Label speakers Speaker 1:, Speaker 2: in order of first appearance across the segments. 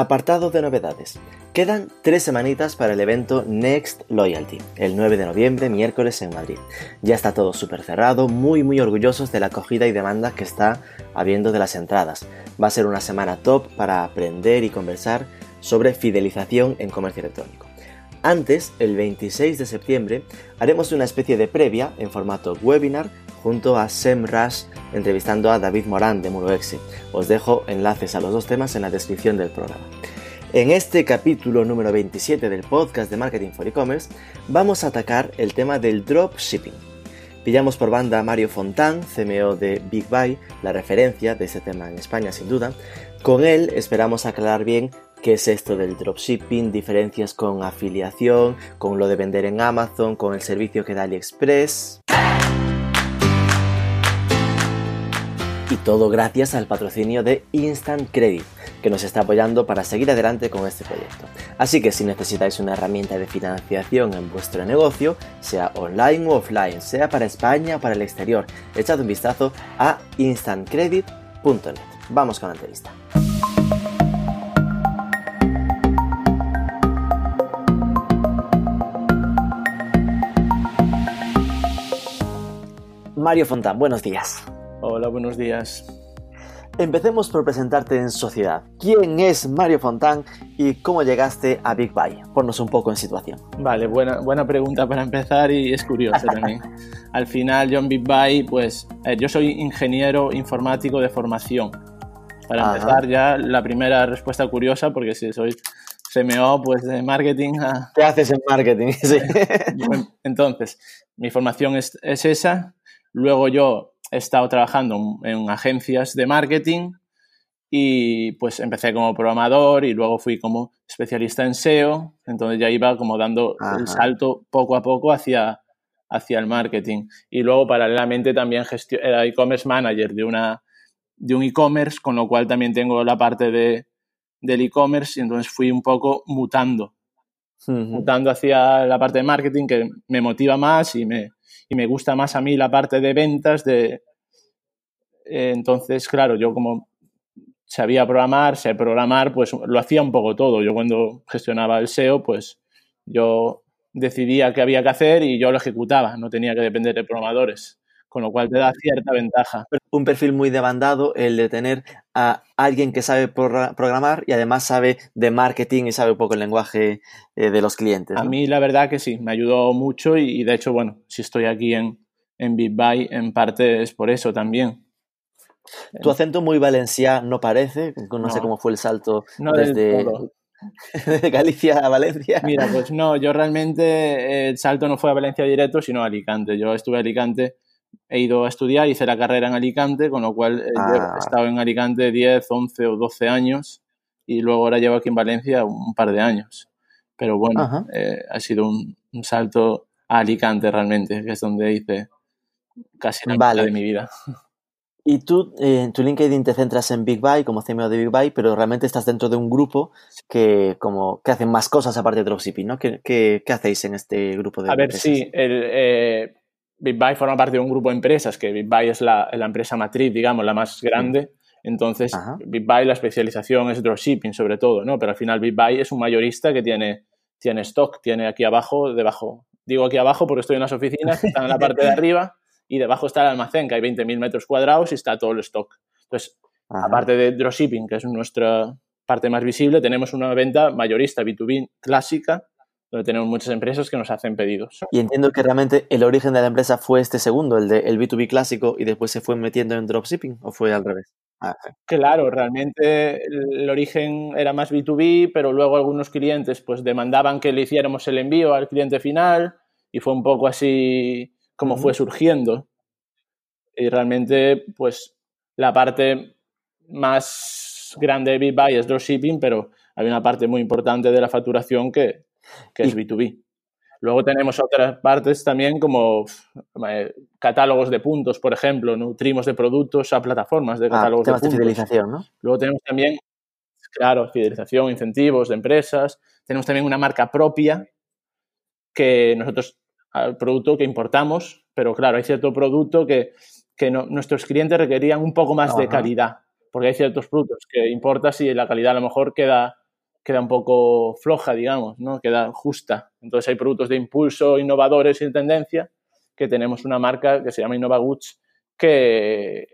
Speaker 1: apartado de novedades. Quedan tres semanitas para el evento Next Loyalty, el 9 de noviembre, miércoles en Madrid. Ya está todo súper cerrado, muy muy orgullosos de la acogida y demanda que está habiendo de las entradas. Va a ser una semana top para aprender y conversar sobre fidelización en comercio electrónico. Antes, el 26 de septiembre, haremos una especie de previa en formato webinar junto a SEMrush entrevistando a David Morán de MuroExe. Os dejo enlaces a los dos temas en la descripción del programa. En este capítulo número 27 del podcast de Marketing for E-Commerce vamos a atacar el tema del dropshipping. Pillamos por banda a Mario Fontán, CMO de Big Buy, la referencia de ese tema en España sin duda. Con él esperamos aclarar bien qué es esto del dropshipping, diferencias con afiliación, con lo de vender en Amazon, con el servicio que da AliExpress. Y todo gracias al patrocinio de Instant Credit, que nos está apoyando para seguir adelante con este proyecto. Así que si necesitáis una herramienta de financiación en vuestro negocio, sea online o offline, sea para España o para el exterior, echad un vistazo a instantcredit.net. Vamos con la entrevista. Mario Fontán, buenos días.
Speaker 2: Hola, buenos días.
Speaker 1: Empecemos por presentarte en sociedad. ¿Quién es Mario Fontán y cómo llegaste a Big Buy? Ponnos un poco en situación.
Speaker 2: Vale, buena, buena pregunta para empezar y es curiosa también. Al final, yo en Big Buy, pues eh, yo soy ingeniero informático de formación. Para
Speaker 1: Ajá.
Speaker 2: empezar ya, la primera respuesta curiosa, porque si soy CMO, pues de marketing a,
Speaker 1: ¿Qué haces en marketing? Sí.
Speaker 2: Entonces, mi formación es, es esa. Luego yo he estado trabajando en agencias de marketing y pues empecé como programador y luego fui como especialista en SEO. Entonces ya iba como dando
Speaker 1: Ajá.
Speaker 2: el salto poco a poco hacia, hacia el marketing. Y luego paralelamente también era e-commerce manager de, una, de un e-commerce, con lo cual también tengo la parte de, del e-commerce y entonces fui un poco mutando
Speaker 1: Ujú.
Speaker 2: mutando hacia la parte de marketing que me motiva más y me, y me gusta más a mí la parte de ventas. De, eh, entonces, claro, yo como sabía programar, sé programar, pues lo hacía un poco todo. Yo cuando gestionaba el SEO, pues yo decidía qué había que hacer y yo lo ejecutaba, no tenía que depender de programadores, con lo cual te da cierta ventaja.
Speaker 1: Un perfil muy demandado, el de tener a alguien que sabe progra- programar y además sabe de marketing y sabe un poco el lenguaje eh, de los clientes.
Speaker 2: A mí la verdad que sí, me ayudó mucho y, y de hecho, bueno, si estoy aquí en, en Big Buy, en parte es por eso también.
Speaker 1: Tu acento muy valenciano parece, no, sé cómo fue el salto
Speaker 2: No
Speaker 1: desde de Galicia a Valencia.
Speaker 2: Mira, pues no, yo realmente eh, el salto no fue a Valencia directo, sino a Alicante. Yo estuve en Alicante, he ido a estudiar, hice la carrera en Alicante, con lo cual eh,
Speaker 1: Ah.
Speaker 2: he estado en Alicante 10, 11 o 12 años y luego ahora llevo aquí en Valencia un par de años. Pero bueno, eh, ha sido un, un salto a Alicante realmente, que es donde hice casi la
Speaker 1: Vale.
Speaker 2: mitad de mi vida.
Speaker 1: Y tú eh, en tu LinkedIn te centras en Big Buy como CMO de Big Buy, pero realmente estás dentro de un grupo que como que hacen más cosas aparte de dropshipping, ¿no? ¿Qué, qué, qué hacéis en este grupo de
Speaker 2: A ver,
Speaker 1: empresas?
Speaker 2: sí, el, eh, Big Buy forma parte de un grupo de empresas, que Big Buy es la, la empresa matriz, digamos, la más grande. Entonces,
Speaker 1: Ajá.
Speaker 2: Big Buy, la especialización es dropshipping, sobre todo, ¿no? Pero al final Big Buy es un mayorista que tiene, tiene stock, tiene aquí abajo, debajo. Digo aquí abajo porque estoy en las oficinas, que están en la parte de arriba, y debajo está el almacén, que hay 20.000 metros cuadrados y está todo el stock. Entonces,
Speaker 1: Ajá.
Speaker 2: aparte de dropshipping, que es nuestra parte más visible, tenemos una venta mayorista B2B clásica, donde tenemos muchas empresas que nos hacen pedidos.
Speaker 1: Y entiendo que realmente el origen de la empresa fue este segundo, el de el B2B clásico, y después se fue metiendo en dropshipping, ¿o fue al revés? Ah, sí.
Speaker 2: Claro, realmente el origen era más B2B, pero luego algunos clientes pues demandaban que le hiciéramos el envío al cliente final y fue un poco así como
Speaker 1: Ujú.
Speaker 2: fue surgiendo. Y realmente pues la parte más grande de Big Buy es dropshipping, pero hay una parte muy importante de la facturación que, que es
Speaker 1: Y-
Speaker 2: B2B. Luego tenemos otras partes también como eh, catálogos de puntos, por ejemplo, nutrimos de productos a plataformas de
Speaker 1: Ah,
Speaker 2: catálogos de
Speaker 1: temas de
Speaker 2: puntos.
Speaker 1: fidelización, ¿no?
Speaker 2: Luego tenemos también Claro, fidelización, incentivos de empresas. Tenemos también una marca propia que nosotros, al producto que importamos, pero claro, hay cierto producto que, que no, nuestros clientes requerían un poco más de
Speaker 1: Ajá.
Speaker 2: calidad, porque hay ciertos productos que importas y la calidad a lo mejor queda, queda un poco floja, digamos, ¿no? Queda justa. Entonces hay productos de impulso, innovadores y de tendencia, que tenemos una marca que se llama Innova Goods, que,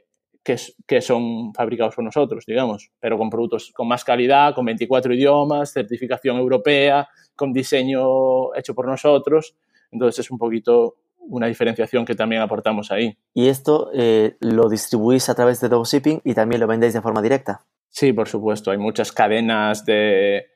Speaker 2: que son fabricados por nosotros, digamos, pero con productos con más calidad, con 24 idiomas, certificación europea, con diseño hecho por nosotros. Entonces es un poquito una diferenciación que también aportamos ahí.
Speaker 1: Y esto eh, lo distribuís a través de dropshipping y también lo vendéis de forma directa.
Speaker 2: Sí, por supuesto. Hay muchas cadenas de,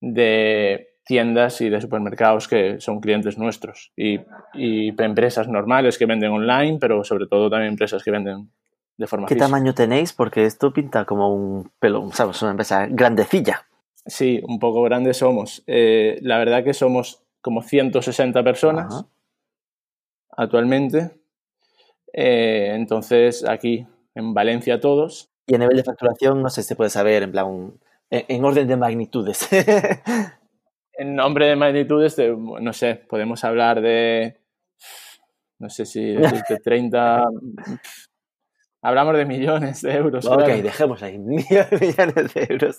Speaker 2: de tiendas y de supermercados que son clientes nuestros y, y empresas normales que venden online, pero sobre todo también empresas que venden de forma
Speaker 1: ¿Qué
Speaker 2: física.
Speaker 1: tamaño tenéis? Porque esto pinta como un pelo, ¿sabes? Una empresa grandecilla.
Speaker 2: Sí, un poco grandes somos. Eh, la verdad que somos como 160 personas
Speaker 1: Ajá.
Speaker 2: actualmente. Eh, entonces, aquí en Valencia todos.
Speaker 1: Y a nivel de facturación, no sé si se puede saber, en plan, un- en, en orden de magnitudes.
Speaker 2: En nombre de magnitudes, de, no sé, podemos hablar de, no sé si decirte 30, hablamos de millones de euros.
Speaker 1: ok,
Speaker 2: claro.
Speaker 1: dejémoslo ahí, millones, de euros.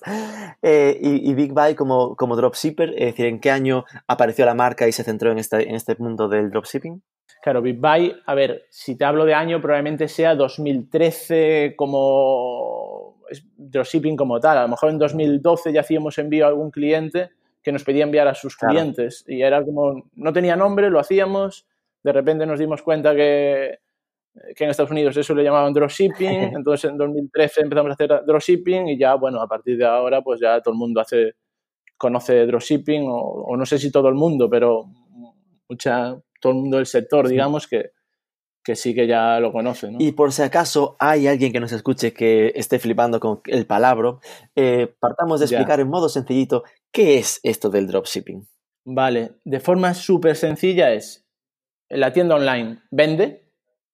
Speaker 1: Eh, y, y Big Buy como, como dropshipper, es decir, ¿en qué año apareció la marca y se centró en este, en este mundo del dropshipping?
Speaker 2: Claro, Big Buy, a ver, si te hablo de año, probablemente sea 2013 como dropshipping como tal. A lo mejor en 2012 ya hacíamos envío a algún cliente que nos pedía enviar a sus
Speaker 1: Claro.
Speaker 2: clientes y era como, no tenía nombre, lo hacíamos, de repente nos dimos cuenta que, que en Estados Unidos eso le llamaban dropshipping, entonces en 2013 empezamos a hacer dropshipping y ya, bueno, a partir de ahora pues ya todo el mundo hace, conoce dropshipping o, o no sé si todo el mundo, pero mucha, todo el mundo del sector, digamos, que, que sí que ya lo conoce. ¿no?
Speaker 1: Y por si acaso hay alguien que nos escuche que esté flipando con el palabro, eh, partamos de
Speaker 2: Ya.
Speaker 1: explicar en modo sencillito qué es esto del dropshipping.
Speaker 2: Vale, de forma súper sencilla es, la tienda online vende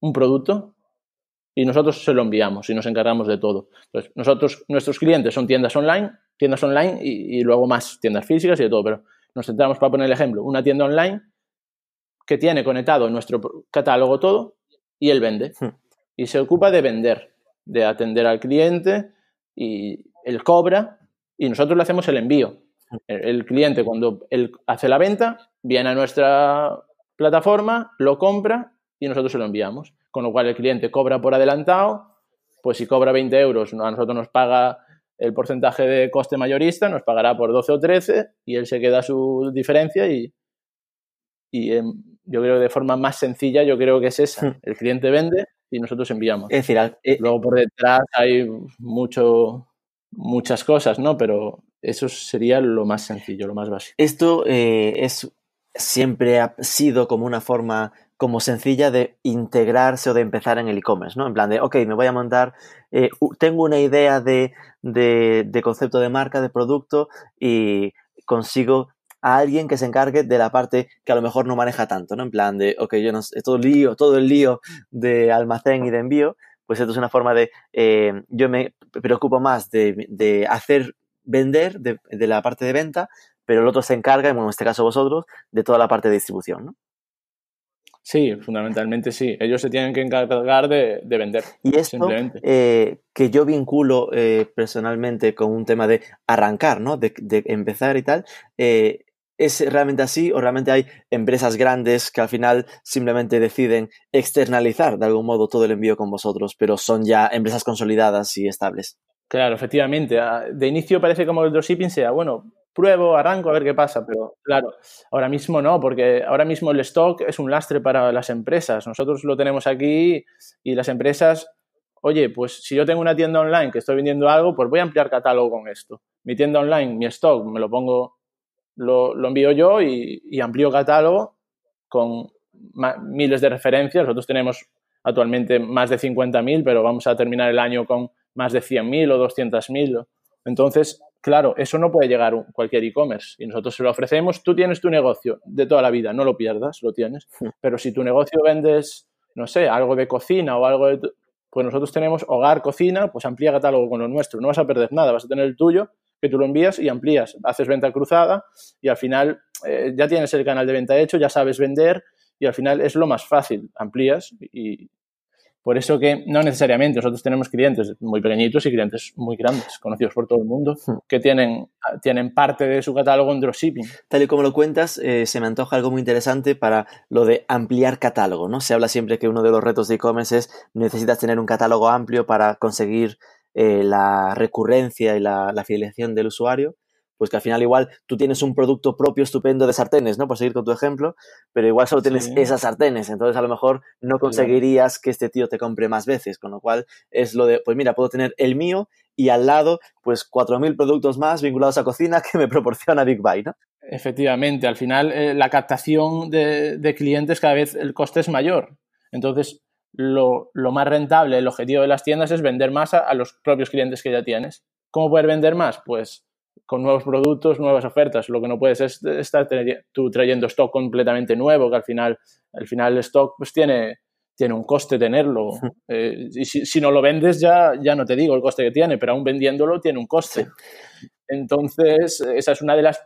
Speaker 2: un producto y nosotros se lo enviamos y nos encargamos de todo. Entonces, nosotros, nuestros clientes son tiendas online, tiendas online y, y luego más tiendas físicas y de todo, pero nos centramos para poner el ejemplo, una tienda online que tiene conectado nuestro catálogo todo y él vende.
Speaker 1: Hmm.
Speaker 2: Y se ocupa de vender, de atender al cliente y él cobra y nosotros le hacemos el envío. El, el cliente cuando él hace la venta viene a nuestra plataforma, lo compra y nosotros se lo enviamos. Con lo cual el cliente cobra por adelantado, pues si cobra 20 euros, a nosotros nos paga el porcentaje de coste mayorista, nos pagará por 12 o 13 y él se queda su diferencia y, y em, yo creo que de forma más sencilla yo creo que es esa.
Speaker 1: Hmm.
Speaker 2: El cliente vende y nosotros enviamos.
Speaker 1: Es decir, eh,
Speaker 2: Luego por detrás hay mucho, muchas cosas, ¿no? Pero eso sería lo más sencillo, lo más básico.
Speaker 1: esto eh, es siempre ha sido como una forma como sencilla de integrarse o de empezar en el e-commerce, ¿no? En plan de, ok, me voy a montar, eh, tengo una idea de, de- de concepto de marca, de producto y consigo a alguien que se encargue de la parte que a lo mejor no maneja tanto, ¿no? En plan de, ok, yo no sé, todo el lío, todo el lío de almacén y de envío, pues esto es una forma de, eh, yo me preocupo más de, de hacer vender, de, de la parte de venta, pero el otro se encarga, en este caso vosotros, de toda la parte de distribución, ¿no?
Speaker 2: Sí, fundamentalmente sí. Ellos se tienen que encargar de, de vender.
Speaker 1: Y esto eh, que yo vinculo eh, personalmente con un tema de arrancar, ¿no? De, de empezar y tal, eh, ¿es realmente así o realmente hay empresas grandes que al final simplemente deciden externalizar de algún modo todo el envío con vosotros, pero son ya empresas consolidadas y estables?
Speaker 2: Claro, efectivamente. Ah, De inicio parece como el dropshipping sea, bueno, pruebo, arranco a ver qué pasa, pero claro, ahora mismo no, porque ahora mismo el stock es un lastre para las empresas. Nosotros lo tenemos aquí y las empresas, oye, pues si yo tengo una tienda online que estoy vendiendo algo, pues voy a ampliar catálogo con esto. Mi tienda online, mi stock, me lo pongo, lo, lo envío yo y, y amplío catálogo con miles de referencias. Nosotros tenemos actualmente más de 50.000, pero vamos a terminar el año con más de 100.000 o 200.000. Entonces, claro, eso no puede llegar un- cualquier e-commerce y nosotros se lo ofrecemos. Tú tienes tu negocio de toda la vida, no lo pierdas, lo tienes. Pero si tu negocio vendes, no sé, algo de cocina o algo de... Pues nosotros tenemos hogar, cocina, pues amplía catálogo con lo nuestro. No vas a perder nada, vas a tener el tuyo, que tú lo envías y amplías. Haces venta cruzada y al final eh, ya tienes el canal de venta hecho, ya sabes vender y al final es lo más fácil. Amplías y, por eso que no necesariamente nosotros tenemos clientes muy pequeñitos y clientes muy grandes, conocidos por todo el mundo, hmm. que tienen, tienen parte de su catálogo en dropshipping.
Speaker 1: Tal y como lo cuentas, eh, se me antoja algo muy interesante para lo de ampliar catálogo, ¿no? Se habla siempre que uno de los retos de e-commerce es necesitas tener un catálogo amplio para conseguir eh, la recurrencia y la, la fidelización del usuario pues que al final igual tú tienes un producto propio estupendo de sartenes, ¿no? Por seguir con tu ejemplo, pero igual solo tienes esas sartenes, entonces a lo mejor no conseguirías que este tío te compre más veces, con lo cual es lo de, pues mira, puedo tener el mío y al lado, pues 4.000 productos más vinculados a cocina que me proporciona Big Buy, ¿no?
Speaker 2: Efectivamente, al final eh, la captación de, clientes cada vez el coste es mayor, entonces lo, más rentable, el objetivo de las tiendas es vender más a, a los propios clientes que ya tienes. ¿Cómo poder vender más? Pues con nuevos productos, nuevas ofertas. Lo que no puedes es estar tú trayendo stock completamente nuevo, que al final, al final el stock pues tiene, tiene un coste tenerlo. Eh, y si, no lo vendes ya, ya no te digo el coste que tiene, pero aún vendiéndolo tiene un coste. Entonces, esa es una de las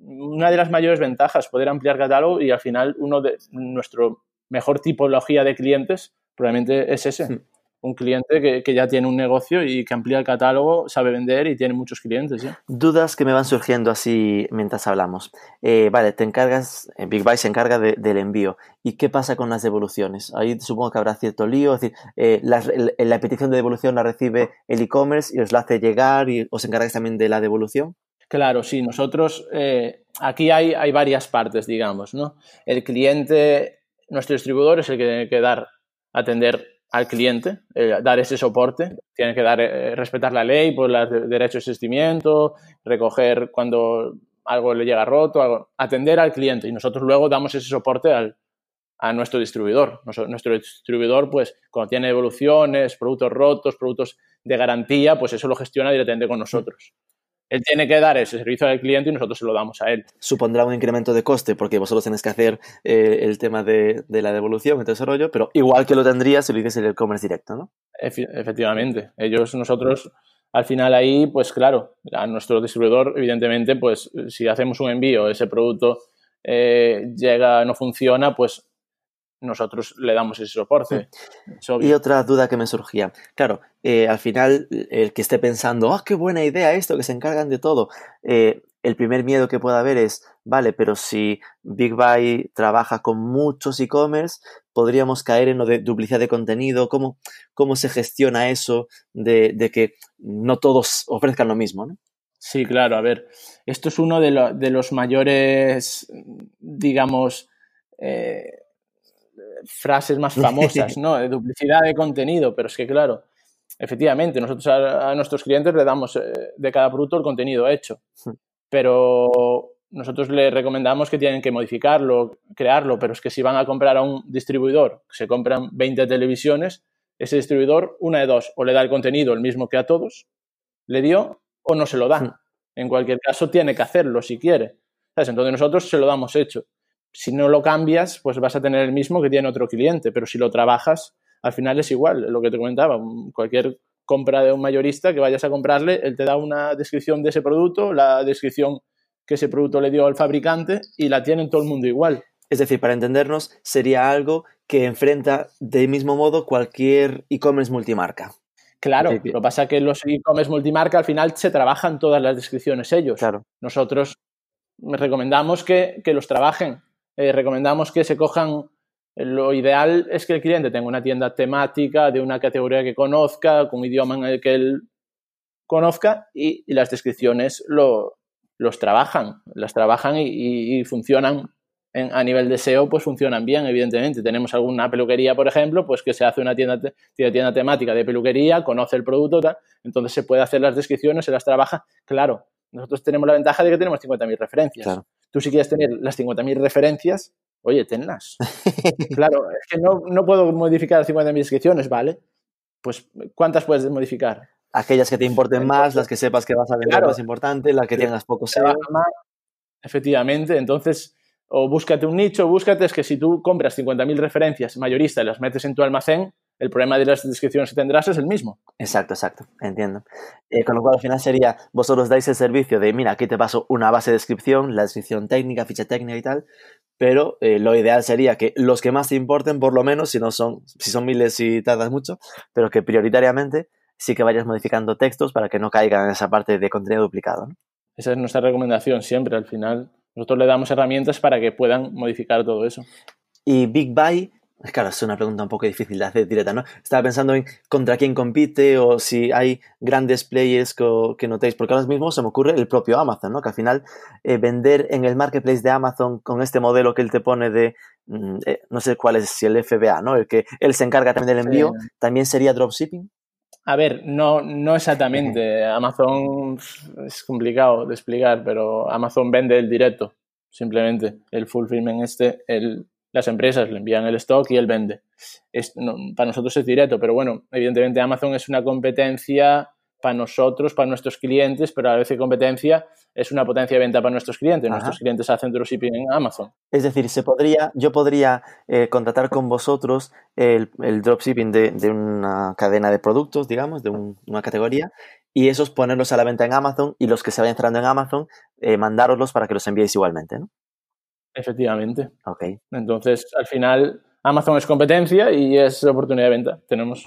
Speaker 2: una de las mayores ventajas, poder ampliar catálogo y al final uno de nuestro mejor tipología de clientes probablemente es ese un cliente que, ya tiene un negocio y que amplía el catálogo, sabe vender y tiene muchos clientes.
Speaker 1: Dudas que me van surgiendo así mientras hablamos. Eh, vale, te encargas, eh, Big Buy se encarga del envío. ¿Y qué pasa con las devoluciones? Ahí supongo que habrá cierto lío. Es decir, eh, la, petición de devolución la recibe el e-commerce y os la hace llegar y os encargáis también de la devolución.
Speaker 2: Claro, sí, nosotros aquí hay, hay varias partes, digamos, ¿no? El cliente, nuestro distribuidor es el que tiene que dar, atender al cliente, eh, dar ese soporte. Tiene que dar, eh, respetar la ley por los derechos de asistimiento, recoger cuando algo le llega roto, atender al cliente y nosotros luego damos ese soporte al, a nuestro distribuidor. Nuestro, distribuidor, pues, cuando tiene evoluciones, productos rotos, productos de garantía, pues eso lo gestiona directamente con nosotros él tiene que dar ese servicio al cliente y nosotros se lo damos a él.
Speaker 1: Supondrá un incremento de coste porque vosotros tenéis que hacer eh, el tema de, la devolución y todo ese rollo, pero igual que lo tendría si lo hiciese el e-commerce directo, ¿no?
Speaker 2: efectivamente. Ellos, nosotros, al final ahí, pues claro, a nuestro distribuidor, evidentemente, pues si hacemos un envío, ese producto eh, llega, no funciona, pues nosotros le damos ese soporte.
Speaker 1: Y otra duda que me surgía. Claro, eh, al final, el que esté pensando, ¡ah, qué buena idea esto, que se encargan de todo! Eh, el primer miedo que pueda haber es, vale, pero si Big Buy trabaja con muchos e-commerce, podríamos caer en lo de duplicidad de contenido. ¿Cómo, cómo se gestiona eso de, de que no todos ofrezcan lo mismo? ¿no?
Speaker 2: Sí, claro, a ver, esto es uno de, de los mayores, digamos, eh, frases más famosas, ¿no? De duplicidad de contenido, pero es que claro, efectivamente, nosotros a, nuestros clientes le damos eh, de cada producto el contenido hecho, pero nosotros les recomendamos que tienen que modificarlo, crearlo, pero es que si van a comprar a un distribuidor, se compran 20 televisiones, ese distribuidor, una de dos, o le da el contenido el mismo que a todos, le dio, o no se lo da. En cualquier caso, tiene que hacerlo si quiere. Entonces nosotros se lo damos hecho si no lo cambias, pues vas a tener el mismo que tiene otro cliente, pero si lo trabajas, al final es igual, lo que te comentaba, cualquier compra de un mayorista que vayas a comprarle, él te da una descripción de ese producto, la descripción que ese producto le dio al fabricante y la tiene todo el mundo igual.
Speaker 1: Es decir, para entendernos, sería algo que enfrenta del mismo modo cualquier e-commerce multimarca.
Speaker 2: Claro, lo que pasa es que los e-commerce multimarca al final se trabajan todas las descripciones ellos.
Speaker 1: Claro.
Speaker 2: Nosotros recomendamos que, que los trabajen eh, recomendamos que se cojan, lo ideal es que el cliente tenga una tienda temática de una categoría que conozca, con un idioma en el que él conozca y, las descripciones lo, los trabajan, las trabajan y, funcionan a nivel de SEO, pues funcionan bien, evidentemente. Tenemos alguna peluquería, por ejemplo, pues que se hace una tienda, tienda temática de peluquería, conoce el producto, entonces se puede hacer las descripciones, se las trabaja. Claro, nosotros tenemos la ventaja de que tenemos 50.000 referencias. Claro. Tú si quieres tener las 50.000 referencias, oye, tenlas. claro, es que no, no puedo modificar 50.000 descripciones, ¿vale? Pues, ¿cuántas puedes modificar?
Speaker 1: Aquellas que te importen más, las que sepas que vas a vender más importante, las que tengas poco SEO.
Speaker 2: Efectivamente, entonces, o búscate un nicho, búscate, es que si tú compras 50.000 referencias mayorista y las metes en tu almacén, el problema de las descripciones que tendrás es el mismo.
Speaker 1: Exacto, exacto, entiendo. Eh, con lo cual al final sería, vosotros dais el servicio de, mira, aquí te paso una base de descripción, la descripción técnica, ficha técnica y tal, pero eh, lo ideal sería que los que más te importen, por lo menos, si no son, si son miles y tardas mucho, pero que prioritariamente sí que vayas modificando textos para que no caigan en esa parte de contenido duplicado.
Speaker 2: Esa es nuestra recomendación siempre, al final. Nosotros le damos herramientas para que puedan modificar todo eso.
Speaker 1: Y Big Buy, claro, es una pregunta un poco difícil de hacer directa, ¿no? Estaba pensando en contra quién compite o si hay grandes players que, notéis, porque ahora mismo se me ocurre el propio Amazon, ¿no? Que al final eh, vender en el marketplace de Amazon con este modelo que él te pone de, mm, eh, no sé cuál es, si el FBA, ¿no? El que él se encarga también del envío, ¿también sería dropshipping?
Speaker 2: A ver, no, no exactamente. Amazon es complicado de explicar, pero Amazon vende el directo, simplemente. El fulfillment este, el, las empresas le envían el stock y él vende. Es, para nosotros es directo, pero bueno, evidentemente Amazon es una competencia para nosotros, para nuestros clientes, pero a la vez competencia es una potencia de venta para nuestros clientes. Nuestros clientes hacen dropshipping en Amazon.
Speaker 1: Es decir, se podría, yo podría eh, contratar con vosotros el, dropshipping de, una cadena de productos, digamos, de una categoría, y esos ponerlos a la venta en Amazon y los que se vayan entrando en Amazon, eh, mandároslos para que los enviéis igualmente, ¿no?
Speaker 2: Efectivamente.
Speaker 1: Ok.
Speaker 2: Entonces, al final, Amazon es competencia y es oportunidad de venta. Tenemos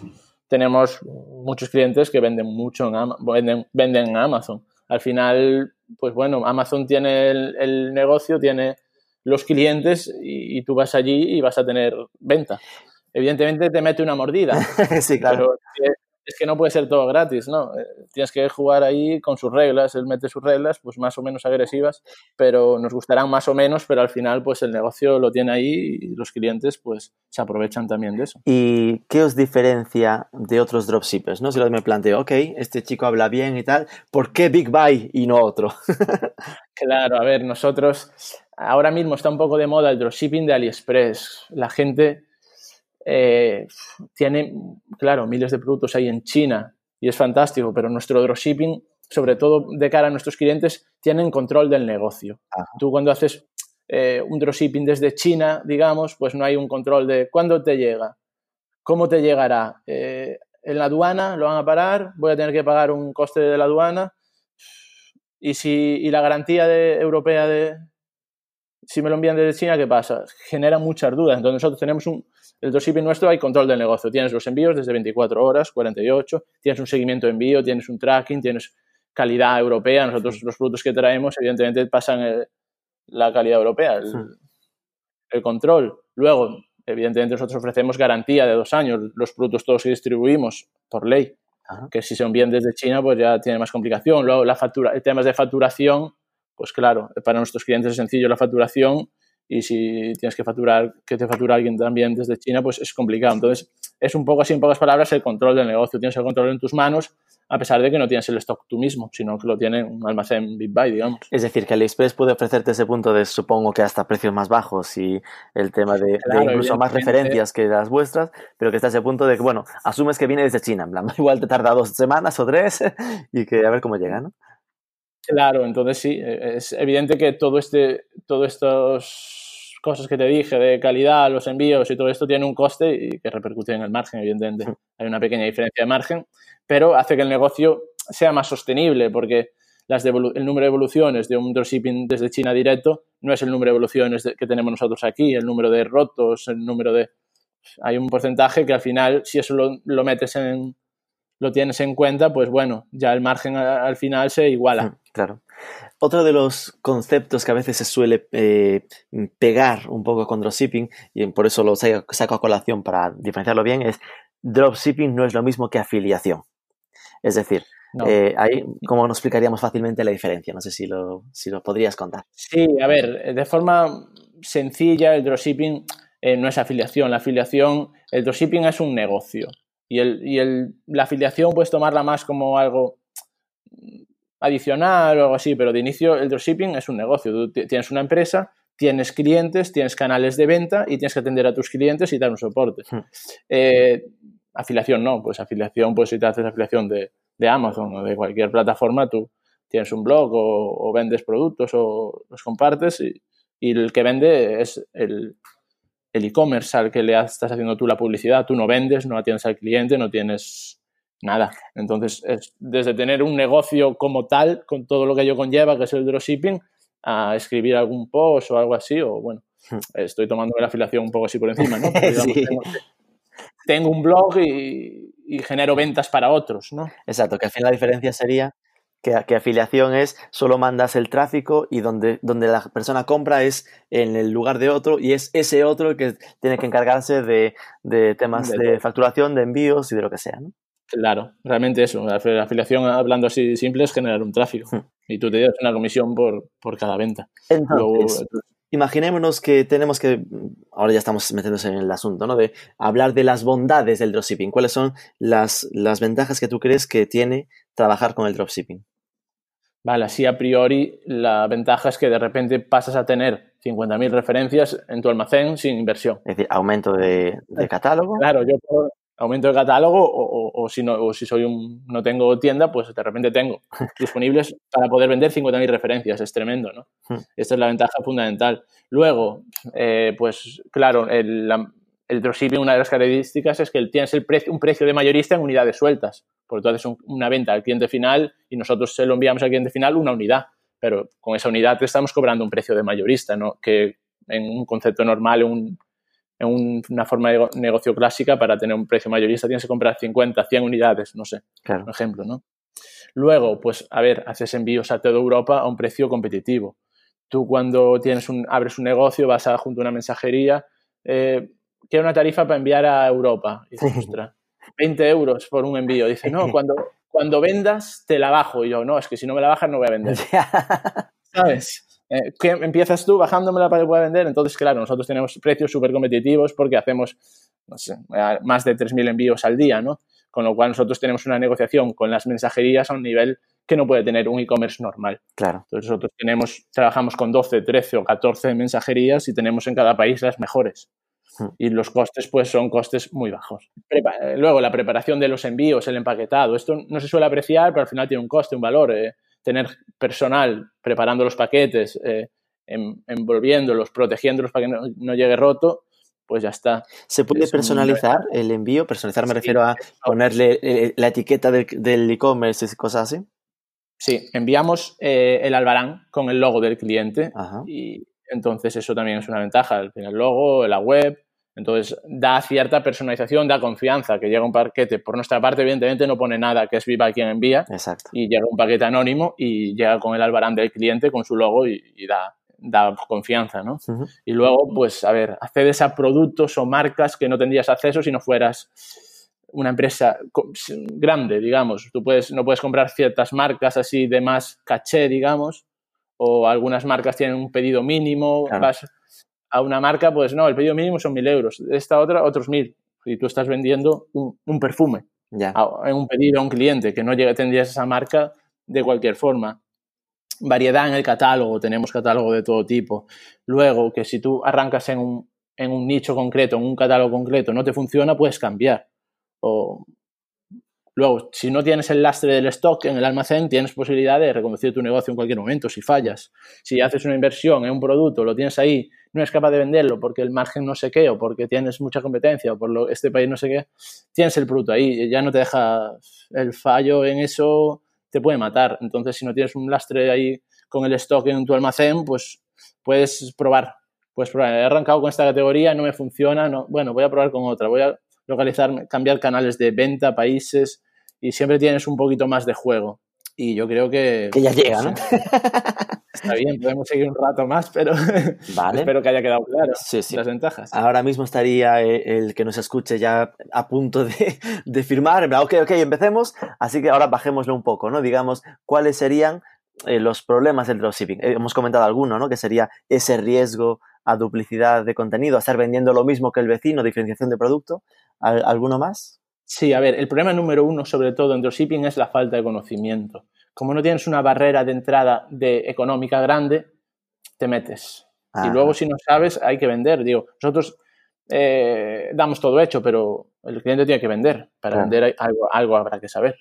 Speaker 2: tenemos muchos clientes que venden mucho en, venden, en Amazon. Al final, pues bueno, Amazon tiene el, negocio, tiene los clientes y, tú vas allí y vas a tener venta. Evidentemente te mete una mordida.
Speaker 1: sí, claro
Speaker 2: es que no puede ser todo gratis, ¿no? Eh, tienes que jugar ahí con sus reglas, él mete sus reglas, pues más o menos agresivas, pero nos gustarán más o menos, pero al final pues el negocio lo tiene ahí y los clientes pues se aprovechan también de eso.
Speaker 1: ¿Y qué os diferencia de otros dropshippers? ¿no? Si me planteo, ok, este chico habla bien y tal, ¿por qué Big Buy y no otro?
Speaker 2: claro, a ver, nosotros ahora mismo está un poco de moda el dropshipping de AliExpress. La gente eh, tiene, claro, miles de productos ahí en China y es fantástico, pero nuestro dropshipping, sobre todo de cara a nuestros clientes, tienen control del negocio. Tú cuando haces eh, un dropshipping desde China, digamos, pues no hay un control de cuándo te llega, cómo te llegará. Eh, en la aduana lo van a parar, voy a tener que pagar un coste de la aduana y, si, y la garantía de, europea de, si me lo envían desde China, ¿qué pasa? Genera muchas dudas. Entonces nosotros tenemos un, el dropshipping nuestro hay control del negocio. Tienes los envíos desde 24 horas, 48, tienes un seguimiento de envío, tienes un tracking, tienes calidad europea. Nosotros los productos que traemos evidentemente pasan la calidad europea, el, control. Luego, evidentemente nosotros ofrecemos garantía de dos años. Los productos todos que distribuimos por ley, que si se envían desde China pues ya tiene más complicación. Luego, la factura, el tema de facturación, pues claro, para nuestros clientes es sencillo la facturación y si tienes que facturar, que te factura alguien también desde China, pues es complicado. Entonces, es un poco así, en pocas palabras, el control del negocio. Tienes el control en tus manos, a pesar de que no tienes el stock tú mismo, sino que lo tiene un almacén Big Buy, digamos.
Speaker 1: Es decir, que AliExpress puede ofrecerte ese punto de, supongo que hasta precios más bajos y el tema de, incluso más referencias que las vuestras, pero que está ese punto de que, bueno, asumes que viene desde China, en plan, igual te tarda dos semanas o tres y que a ver cómo llega, ¿no?
Speaker 2: Claro, entonces sí, es evidente que todo este, todos estos cosas que te dije de calidad, los envíos y todo esto tiene un coste y que repercute en el margen, evidentemente. Hay una pequeña diferencia de margen, pero hace que el negocio sea más sostenible porque las el número de evoluciones de un dropshipping desde China directo no es el número de evoluciones que tenemos nosotros aquí, el número de rotos, el número de... Hay un porcentaje que al final, si eso lo, lo metes en, lo tienes en cuenta, pues bueno, ya el margen al final se iguala.
Speaker 1: Claro. Otro de los conceptos que a veces se suele eh, pegar un poco con dropshipping, y por eso lo saco a colación para diferenciarlo bien, es dropshipping no es lo mismo que afiliación. Es decir, eh, ahí, ¿cómo nos explicaríamos fácilmente la diferencia? No sé si lo, si lo podrías contar.
Speaker 2: Sí, a ver, de forma sencilla, el dropshipping eh, no es afiliación. La afiliación, el dropshipping es un negocio. Y, el, y el, la afiliación puedes tomarla más como algo adicional o algo así, pero de inicio el dropshipping es un negocio. Tú tienes una empresa, tienes clientes, tienes canales de venta y tienes que atender a tus clientes y dar un soporte. Hmm. Eh, afiliación no, pues afiliación, pues si te haces afiliación de, Amazon o de cualquier plataforma, tú tienes un blog o, vendes productos o los compartes y, el que vende es el, el e-commerce al que le estás haciendo tú la publicidad, tú no vendes, no atiendes al cliente, no tienes nada. Entonces, es desde tener un negocio como tal, con todo lo que ello conlleva, que es el dropshipping, a escribir algún post o algo así, o bueno, hmm. estoy tomando la afiliación un poco así por encima, ¿no? tengo, un blog y, y, genero ventas para otros, ¿no?
Speaker 1: Exacto, que al fin la diferencia sería que, afiliación es solo mandas el tráfico y donde, donde la persona compra es en el lugar de otro y es ese otro el que tiene que encargarse de, temas de, facturación, de envíos y de lo que sea. ¿no?
Speaker 2: Claro, realmente eso. La afiliación, hablando así simple, es generar un tráfico. Hmm. Y tú te das una comisión por, cada venta.
Speaker 1: Entonces, imaginémonos que tenemos que, ahora ya estamos metiéndose en el asunto, ¿no? De hablar de las bondades del dropshipping. ¿Cuáles son las, las ventajas que tú crees que tiene trabajar con el dropshipping?
Speaker 2: Vale, así a priori la ventaja es que de repente pasas a tener 50.000 referencias en tu almacén sin inversión.
Speaker 1: Es decir, aumento de, catálogo.
Speaker 2: Claro, yo aumento de catálogo o, si no, o si soy un, no tengo tienda, pues de repente tengo disponibles para poder vender 50.000 referencias. Es tremendo, ¿no? Hmm. Esta es la ventaja fundamental. Luego, eh, pues claro, el, el dropshipping, una de las características es que tienes el precio, un precio de mayorista en unidades sueltas porque tú haces una venta al cliente final y nosotros se lo enviamos al cliente final una unidad, pero con esa unidad te estamos cobrando un precio de mayorista, ¿no? que en un concepto normal, en, una forma de negocio clásica, para tener un precio mayorista tienes que comprar 50, 100 unidades, no sé, por ejemplo, ¿no? Luego, pues, a ver, haces envíos a toda Europa a un precio competitivo. Tú cuando tienes un, abres un negocio, vas a junto a una mensajería, eh, quiero una tarifa para enviar a Europa. Y dices, 20 euros por un envío. Dice, no, cuando, cuando vendas te la bajo. Y yo, no, es que si no me la bajas no voy a vender. ¿Sabes? Eh, empiezas tú bajándomela para que pueda vender. Entonces, claro, nosotros tenemos precios súper competitivos porque hacemos, no sé, más de 3.000 envíos al día, ¿no? Con lo cual nosotros tenemos una negociación con las mensajerías a un nivel que no puede tener un e-commerce normal.
Speaker 1: Claro.
Speaker 2: Entonces nosotros tenemos, trabajamos con 12, 13 o 14 mensajerías y tenemos en cada país las mejores y los costes pues son costes muy bajos. Eh, luego, la preparación de los envíos, el empaquetado, esto no se suele apreciar, pero al final tiene un coste, un valor. Eh, tener personal preparando los paquetes, eh, envolviéndolos, protegiéndolos para que no, llegue roto, pues ya está.
Speaker 1: ¿Se puede personalizar el envío? Personalizar me refiero a ponerle la etiqueta del e-commerce y cosas así.
Speaker 2: Sí, enviamos el albarán con el logo del cliente y entonces eso también es una ventaja, el, el logo, la web, entonces, da cierta personalización, da confianza, que llega un paquete. Por nuestra parte, evidentemente, no pone nada que es Viva quien envía.
Speaker 1: Exacto.
Speaker 2: Y llega un paquete anónimo y llega con el albarán del cliente, con su logo y, da, da, confianza, ¿no? Y luego, pues, a ver, accedes a productos o marcas que no tendrías acceso si no fueras una empresa grande, digamos. Tú puedes, no puedes comprar ciertas marcas así de más caché, digamos, o algunas marcas tienen un pedido mínimo, vas a una marca, pues no, el pedido mínimo son mil euros, esta otra otros mil, y tú estás vendiendo un, perfume en un pedido a un cliente que no llega, tendrías esa marca de cualquier forma. Variedad en el catálogo, tenemos catálogo de todo tipo. Luego, que si tú arrancas en un, en un nicho concreto, en un catálogo concreto, no te funciona, puedes cambiar. O Luego, si no tienes el lastre del stock en el almacén, tienes posibilidad de reconducir tu negocio en cualquier momento si fallas. Si haces una inversión en un producto, lo tienes ahí, no es capaz de venderlo porque el margen no sé qué o porque tienes mucha competencia o por lo, este país no sé qué, tienes el producto ahí, ya no te deja el fallo en eso, te puede matar. Entonces, si no tienes un lastre ahí con el stock en tu almacén, pues puedes probar. Puedes probar. He arrancado con esta categoría, no me funciona, no, bueno, voy a probar con otra, voy a localizar, cambiar canales de venta, países y siempre tienes un poquito más de juego. Y yo creo que...
Speaker 1: Que ya llega, ¿no?
Speaker 2: Está bien, podemos seguir un rato más, pero vale. espero que haya quedado claro las ventajas.
Speaker 1: Ahora mismo estaría eh, el que nos escuche ya a punto de, de firmar. Ok, ok, empecemos. Así que ahora bajémoslo un poco, ¿no? Digamos, ¿cuáles serían eh, los problemas del dropshipping? Eh, hemos comentado alguno, ¿no? Que sería ese riesgo a duplicidad de contenido, a estar vendiendo lo mismo que el vecino, diferenciación de producto. ¿Alguno más?
Speaker 2: Sí, a ver, el problema número uno, sobre todo en dropshipping, es la falta de conocimiento. Como no tienes una barrera de entrada de económica grande, te metes. Y luego, si no sabes, hay que vender. Digo, nosotros eh, damos todo hecho, pero el cliente tiene que vender. Para vender algo, algo habrá que saber.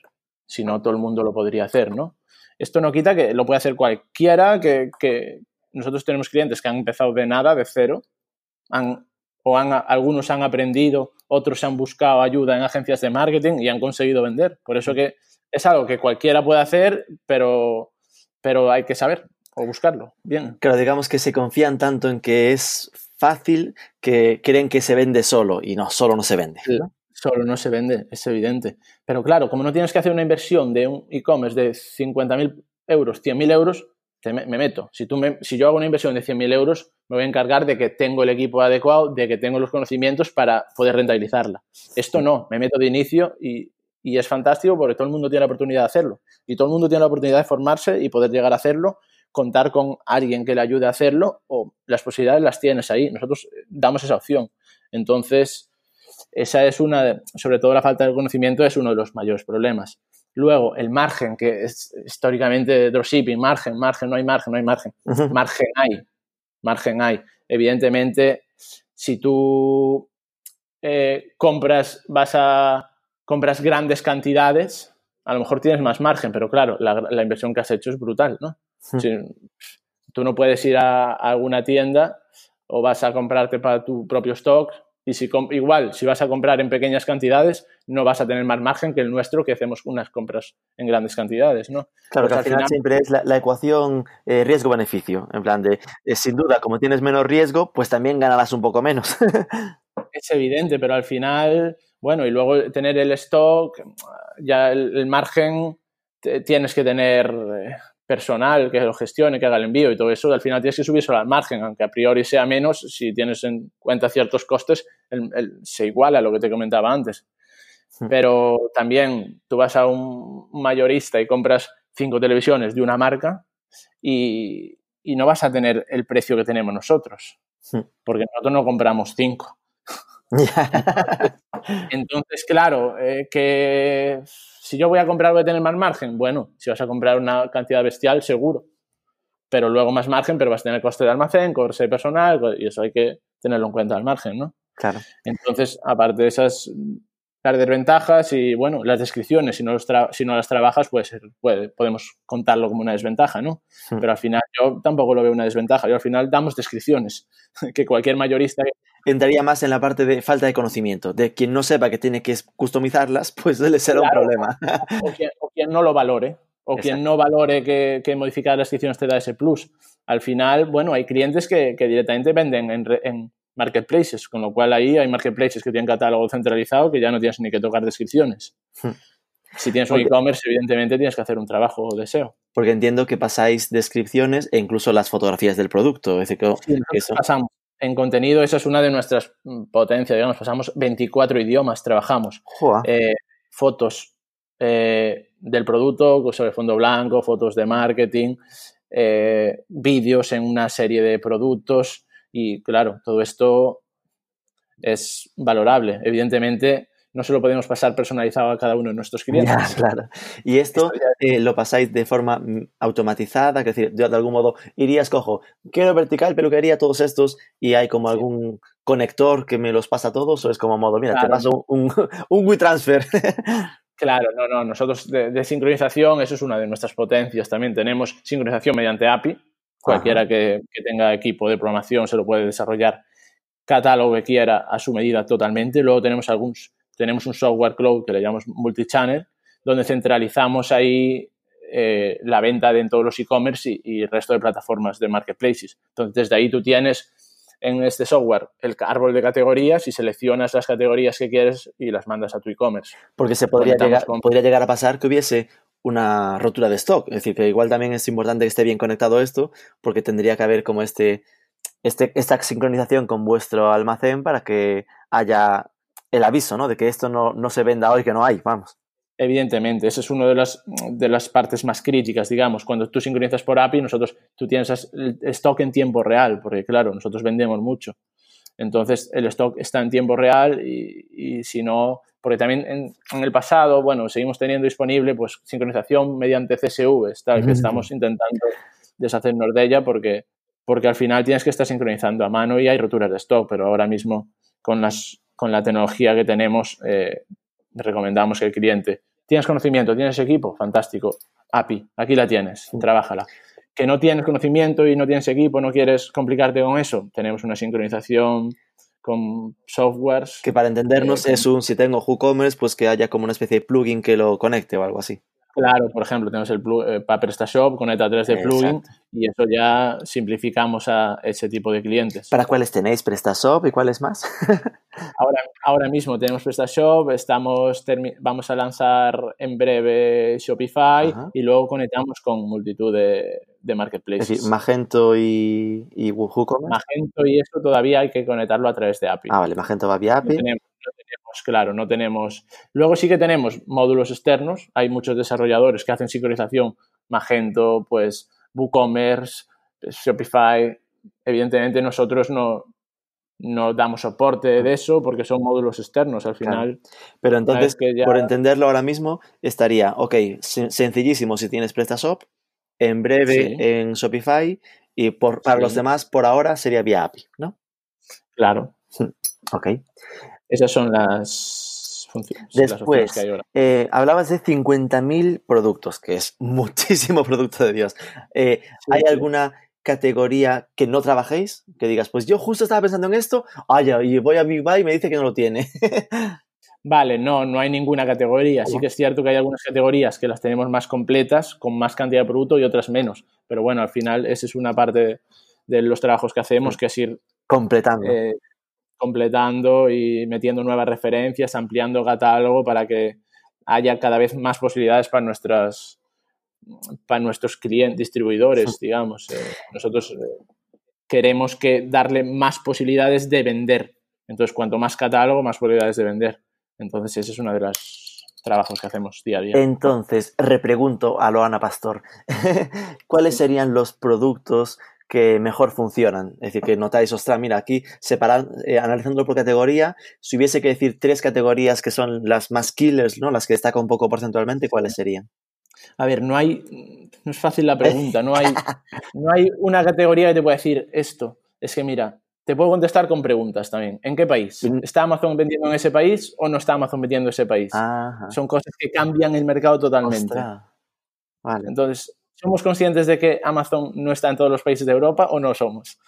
Speaker 2: Si no, todo el mundo lo podría hacer, ¿no? Esto no quita que lo puede hacer cualquiera, que, que nosotros tenemos clientes que han empezado de nada, de cero, han o han, algunos han aprendido, otros han buscado ayuda en agencias de marketing y han conseguido vender. Por eso que es algo que cualquiera puede hacer, pero, pero hay que saber o buscarlo. Bien.
Speaker 1: Claro, digamos que se confían tanto en que es fácil que creen que se vende solo y no, solo no se vende.
Speaker 2: Solo no se vende, es evidente. Pero claro, como no tienes que hacer una inversión de un e-commerce de 50.000 euros, 100.000 euros, me, meto. Si, tú si yo hago una inversión de 100.000 euros, me voy a encargar de que tengo el equipo adecuado, de que tengo los conocimientos para poder rentabilizarla. Esto no, me meto de inicio y, y es fantástico porque todo el mundo tiene la oportunidad de hacerlo. Y todo el mundo tiene la oportunidad de formarse y poder llegar a hacerlo, contar con alguien que le ayude a hacerlo o las posibilidades las tienes ahí. Nosotros damos esa opción. Entonces, esa es una, sobre todo la falta de conocimiento es uno de los mayores problemas. Luego, el margen, que es históricamente dropshipping, margen, margen, no hay margen, no hay margen. Margen hay, margen hay. Evidentemente, si tú eh, compras, vas a, compras grandes cantidades, a lo mejor tienes más margen, pero claro, la, inversión que has hecho es brutal, ¿no? tú no puedes ir a, a alguna tienda o vas a comprarte para tu propio stock y si igual, si vas a comprar en pequeñas cantidades, no vas a tener más margen que el nuestro, que hacemos unas compras en grandes cantidades, ¿no?
Speaker 1: Claro, que pues al final, siempre es la, ecuación eh, riesgo-beneficio. En plan de, eh, sin duda, como tienes menos riesgo, pues también ganarás un poco menos.
Speaker 2: es evidente, pero al final, bueno, y luego tener el stock, ya el, margen tienes que tener eh, personal que lo gestione, que haga el envío y todo eso, al final tienes que subir solo al margen, aunque a priori sea menos, si tienes en cuenta ciertos costes, se iguala a lo que te comentaba antes. Hmm. Pero también tú vas a un mayorista y compras cinco televisiones de una marca y, no vas a tener el precio que tenemos nosotros, hmm. porque nosotros no compramos cinco. Entonces, claro, eh, que si yo voy a comprar voy a tener más margen. Bueno, si vas a comprar una cantidad bestial, seguro. Pero luego más margen, pero vas a tener coste de almacén, coste personal, y eso hay que tenerlo en cuenta al margen, ¿no?
Speaker 1: Claro.
Speaker 2: Entonces, aparte de esas las desventajas y, bueno, las descripciones, si no, si no las trabajas, pues puede, podemos contarlo como una desventaja, ¿no? Hmm. Pero al final yo tampoco lo veo una desventaja. Yo al final damos descripciones que cualquier mayorista
Speaker 1: entraría más en la parte de falta de conocimiento. De quien no sepa que tiene que customizarlas, pues le será un problema.
Speaker 2: O quien, no lo valore, o quien no valore que, modificar las descripciones te da ese plus. Al final, bueno, hay clientes que, directamente venden en, marketplaces, con lo cual ahí hay marketplaces que tienen catálogo centralizado que ya no tienes ni que tocar descripciones. Hmm. Si tienes un e-commerce, evidentemente tienes que hacer un trabajo de SEO.
Speaker 1: Porque entiendo que pasáis descripciones e incluso las fotografías del producto. Es decir, que
Speaker 2: eso... pasamos en contenido, esa es una de nuestras mm, potencias, digamos, pasamos 24 idiomas, trabajamos. Eh, fotos eh, del producto sobre fondo blanco, fotos de marketing, eh, vídeos en una serie de productos y claro, todo esto es valorable. Evidentemente, no se lo podemos pasar personalizado a cada uno de nuestros clientes.
Speaker 1: claro. Y esto, eh, lo pasáis de forma mm, automatizada, es decir, de algún modo irías, cojo, quiero vertical, peluquería, todos estos, y hay como algún conector que me los pasa a todos, o es como modo, mira, te paso un, un WeTransfer.
Speaker 2: Claro, no, no, nosotros de, sincronización, eso es una de nuestras potencias. También tenemos sincronización mediante API. Cualquiera que, que, tenga equipo de programación se lo puede desarrollar catálogo que quiera a su medida totalmente. Luego tenemos algunos tenemos un software cloud que le llamamos multichannel, donde centralizamos ahí eh, la venta de en todos los e-commerce y, el resto de plataformas de marketplaces. Entonces, desde ahí tú tienes en este software el árbol de categorías y seleccionas las categorías que quieres y las mandas a tu e-commerce.
Speaker 1: Porque se podría llegar, podría llegar a pasar que hubiese una rotura de stock. Es decir, que igual también es importante que esté bien conectado esto, porque tendría que haber como este, este, esta sincronización con vuestro almacén para que haya el aviso, ¿no? De que esto no, no se venda hoy, que no hay, vamos.
Speaker 2: Evidentemente, esa es una de las, de las partes más críticas, digamos. Cuando tú sincronizas por API, nosotros, tú tienes el stock en tiempo real, porque claro, nosotros vendemos mucho. Entonces, el stock está en tiempo real y, y si no, porque también en, en, el pasado, bueno, seguimos teniendo disponible pues sincronización mediante CSV, está, que estamos intentando deshacernos de ella porque, porque al final tienes que estar sincronizando a mano y hay roturas de stock, pero ahora mismo con las con la tecnología que tenemos, eh, recomendamos que el cliente, ¿tienes conocimiento? ¿Tienes equipo? Fantástico. API, aquí la tienes, trabájala. Que no tienes conocimiento y no tienes equipo, no quieres complicarte con eso, tenemos una sincronización con softwares.
Speaker 1: Que para entendernos
Speaker 2: eh,
Speaker 1: es un, si tengo WooCommerce, pues que haya como una especie de plugin que lo conecte o algo así.
Speaker 2: Claro, por ejemplo, tenemos el eh, para PrestaShop con ETA 3 de plugin y eso ya simplificamos a ese tipo de clientes.
Speaker 1: ¿Para cuáles tenéis? ¿PrestaShop y cuáles más?
Speaker 2: Ahora, ahora mismo tenemos PrestaShop, estamos vamos a lanzar en breve Shopify
Speaker 1: Ajá.
Speaker 2: y luego conectamos con multitud de, de
Speaker 1: es
Speaker 2: marketplaces.
Speaker 1: decir, Magento y, y WooCommerce.
Speaker 2: Magento y eso todavía hay que conectarlo a través de API.
Speaker 1: Ah, vale, Magento va vía API.
Speaker 2: tenemos, no tenemos, claro, no tenemos. Luego sí que tenemos módulos externos. Hay muchos desarrolladores que hacen sincronización. Magento, pues WooCommerce, pues, Shopify. Evidentemente nosotros no, no damos soporte de eso porque son módulos externos. Al
Speaker 1: Claro.
Speaker 2: final,
Speaker 1: Pero entonces,
Speaker 2: que ya-
Speaker 1: por entenderlo ahora mismo, estaría, ok, sen- sencillísimo si tienes PrestaShop, en breve
Speaker 2: Sí.
Speaker 1: en Shopify y por, para
Speaker 2: Sí.
Speaker 1: los demás, por ahora, sería vía API, ¿no?
Speaker 2: claro,
Speaker 1: Ok.
Speaker 2: Esas son las funciones. las
Speaker 1: Después,
Speaker 2: que hay ahora.
Speaker 1: eh, hablabas de 50.000 productos, que es muchísimo producto de Dios. Eh, ¿Hay
Speaker 2: Sí,
Speaker 1: alguna categoría que no trabajéis? Que digas, pues yo justo estaba pensando en esto, ah, ya, y voy a Big Buy y me dice que no lo tiene.
Speaker 2: Vale, no, no hay ninguna categoría. Sí que es cierto que hay algunas categorías que las tenemos más completas, con más cantidad de producto y otras menos. Pero bueno, al final esa es una parte de los trabajos que hacemos, que es ir
Speaker 1: Completando.
Speaker 2: eh, completando y metiendo nuevas referencias, ampliando catálogo para que haya cada vez más posibilidades para nuestras para nuestros clientes, distribuidores, digamos. Eh, nosotros eh, queremos que darle más posibilidades de vender. Entonces, cuanto más catálogo, más posibilidades de vender. Entonces, ese es uno de los trabajos que hacemos día a día.
Speaker 1: Entonces, repregunto a Loana Pastor, ¿cuáles serían los productos que mejor funcionan? Es decir, que notáis, ostras, mira, aquí separar, eh, analizándolo por categoría, si hubiese que decir tres categorías que son las más killers, ¿no? Las que destacan un poco porcentualmente, ¿cuáles serían?
Speaker 2: A ver, no hay, no es fácil la pregunta, no hay, no hay una categoría que te pueda decir esto. Es que mira, te puedo contestar con preguntas también. ¿En qué país?
Speaker 1: Mm.
Speaker 2: ¿Está Amazon vendiendo en ese país o no está Amazon vendiendo en ese país?
Speaker 1: Ajá.
Speaker 2: Son cosas que cambian el mercado totalmente.
Speaker 1: Ostras. Vale,
Speaker 2: Entonces, ¿somos conscientes de que Amazon no está en todos los países de Europa o no somos?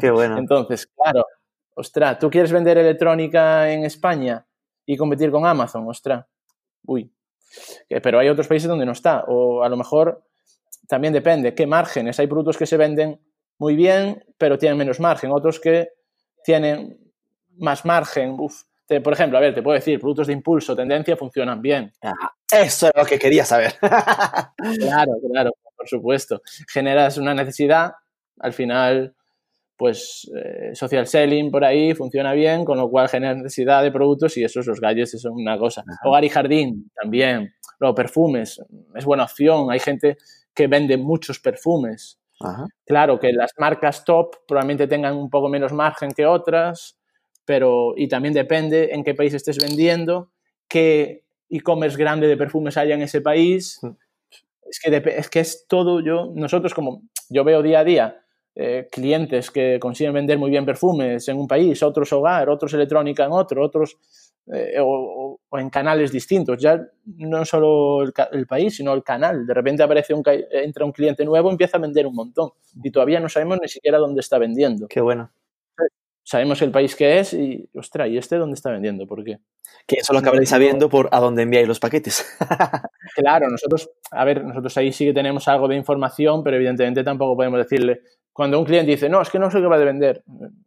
Speaker 1: qué bueno.
Speaker 2: Entonces, claro, ostras, ¿tú quieres vender electrónica en España y competir con Amazon? Ostras, uy. Eh, Pero hay otros países donde no está. O a lo mejor también depende qué márgenes. Hay productos que se venden muy bien, pero tienen menos margen. Otros que tienen más margen. Uf. Te- por ejemplo, a ver, te puedo decir, productos de impulso, tendencia, funcionan bien.
Speaker 1: Ah, eso es lo que quería saber.
Speaker 2: Claro, claro, por supuesto. Generas una necesidad, al final, pues eh, social selling por ahí funciona bien, con lo cual generas necesidad de productos y esos, los gadgets, son una cosa. Hogar y jardín también. Luego, perfumes, es buena opción. Hay gente que vende muchos perfumes.
Speaker 1: Ajá.
Speaker 2: Claro que las marcas top probablemente tengan un poco menos margen que otras, pero y también depende en qué país estés vendiendo, qué e-commerce grande de perfumes haya en ese país.
Speaker 1: Mm.
Speaker 2: Es que, es que es todo yo, nosotros como yo veo día a día eh, clientes que consiguen vender muy bien perfumes en un país, otros hogar, otros electrónica en otro, otros eh, o, en canales distintos. Ya no solo el, el país, sino el canal. De repente aparece un, entra un cliente nuevo, empieza a vender un montón y todavía no sabemos ni siquiera dónde está vendiendo.
Speaker 1: Qué bueno.
Speaker 2: Sabemos el país que es y, ostras, ¿y este dónde está vendiendo? ¿Por qué?
Speaker 1: Que eso lo acabaréis sabiendo por a dónde enviáis los paquetes.
Speaker 2: Claro, nosotros, a ver, nosotros ahí sí que tenemos algo de información, pero evidentemente tampoco podemos decirle, cuando un cliente dice, no, es que no sé qué va a vender,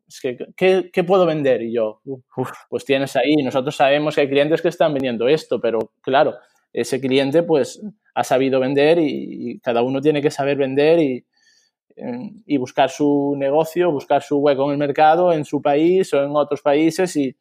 Speaker 2: es que, ¿qué, qué puedo vender? Y yo, "Uf, pues tienes ahí, nosotros sabemos que hay clientes que están vendiendo esto, pero claro, ese cliente pues ha sabido vender y, y cada uno tiene que saber vender y, y buscar su negocio, buscar su hueco en el mercado, en su país o en otros países y,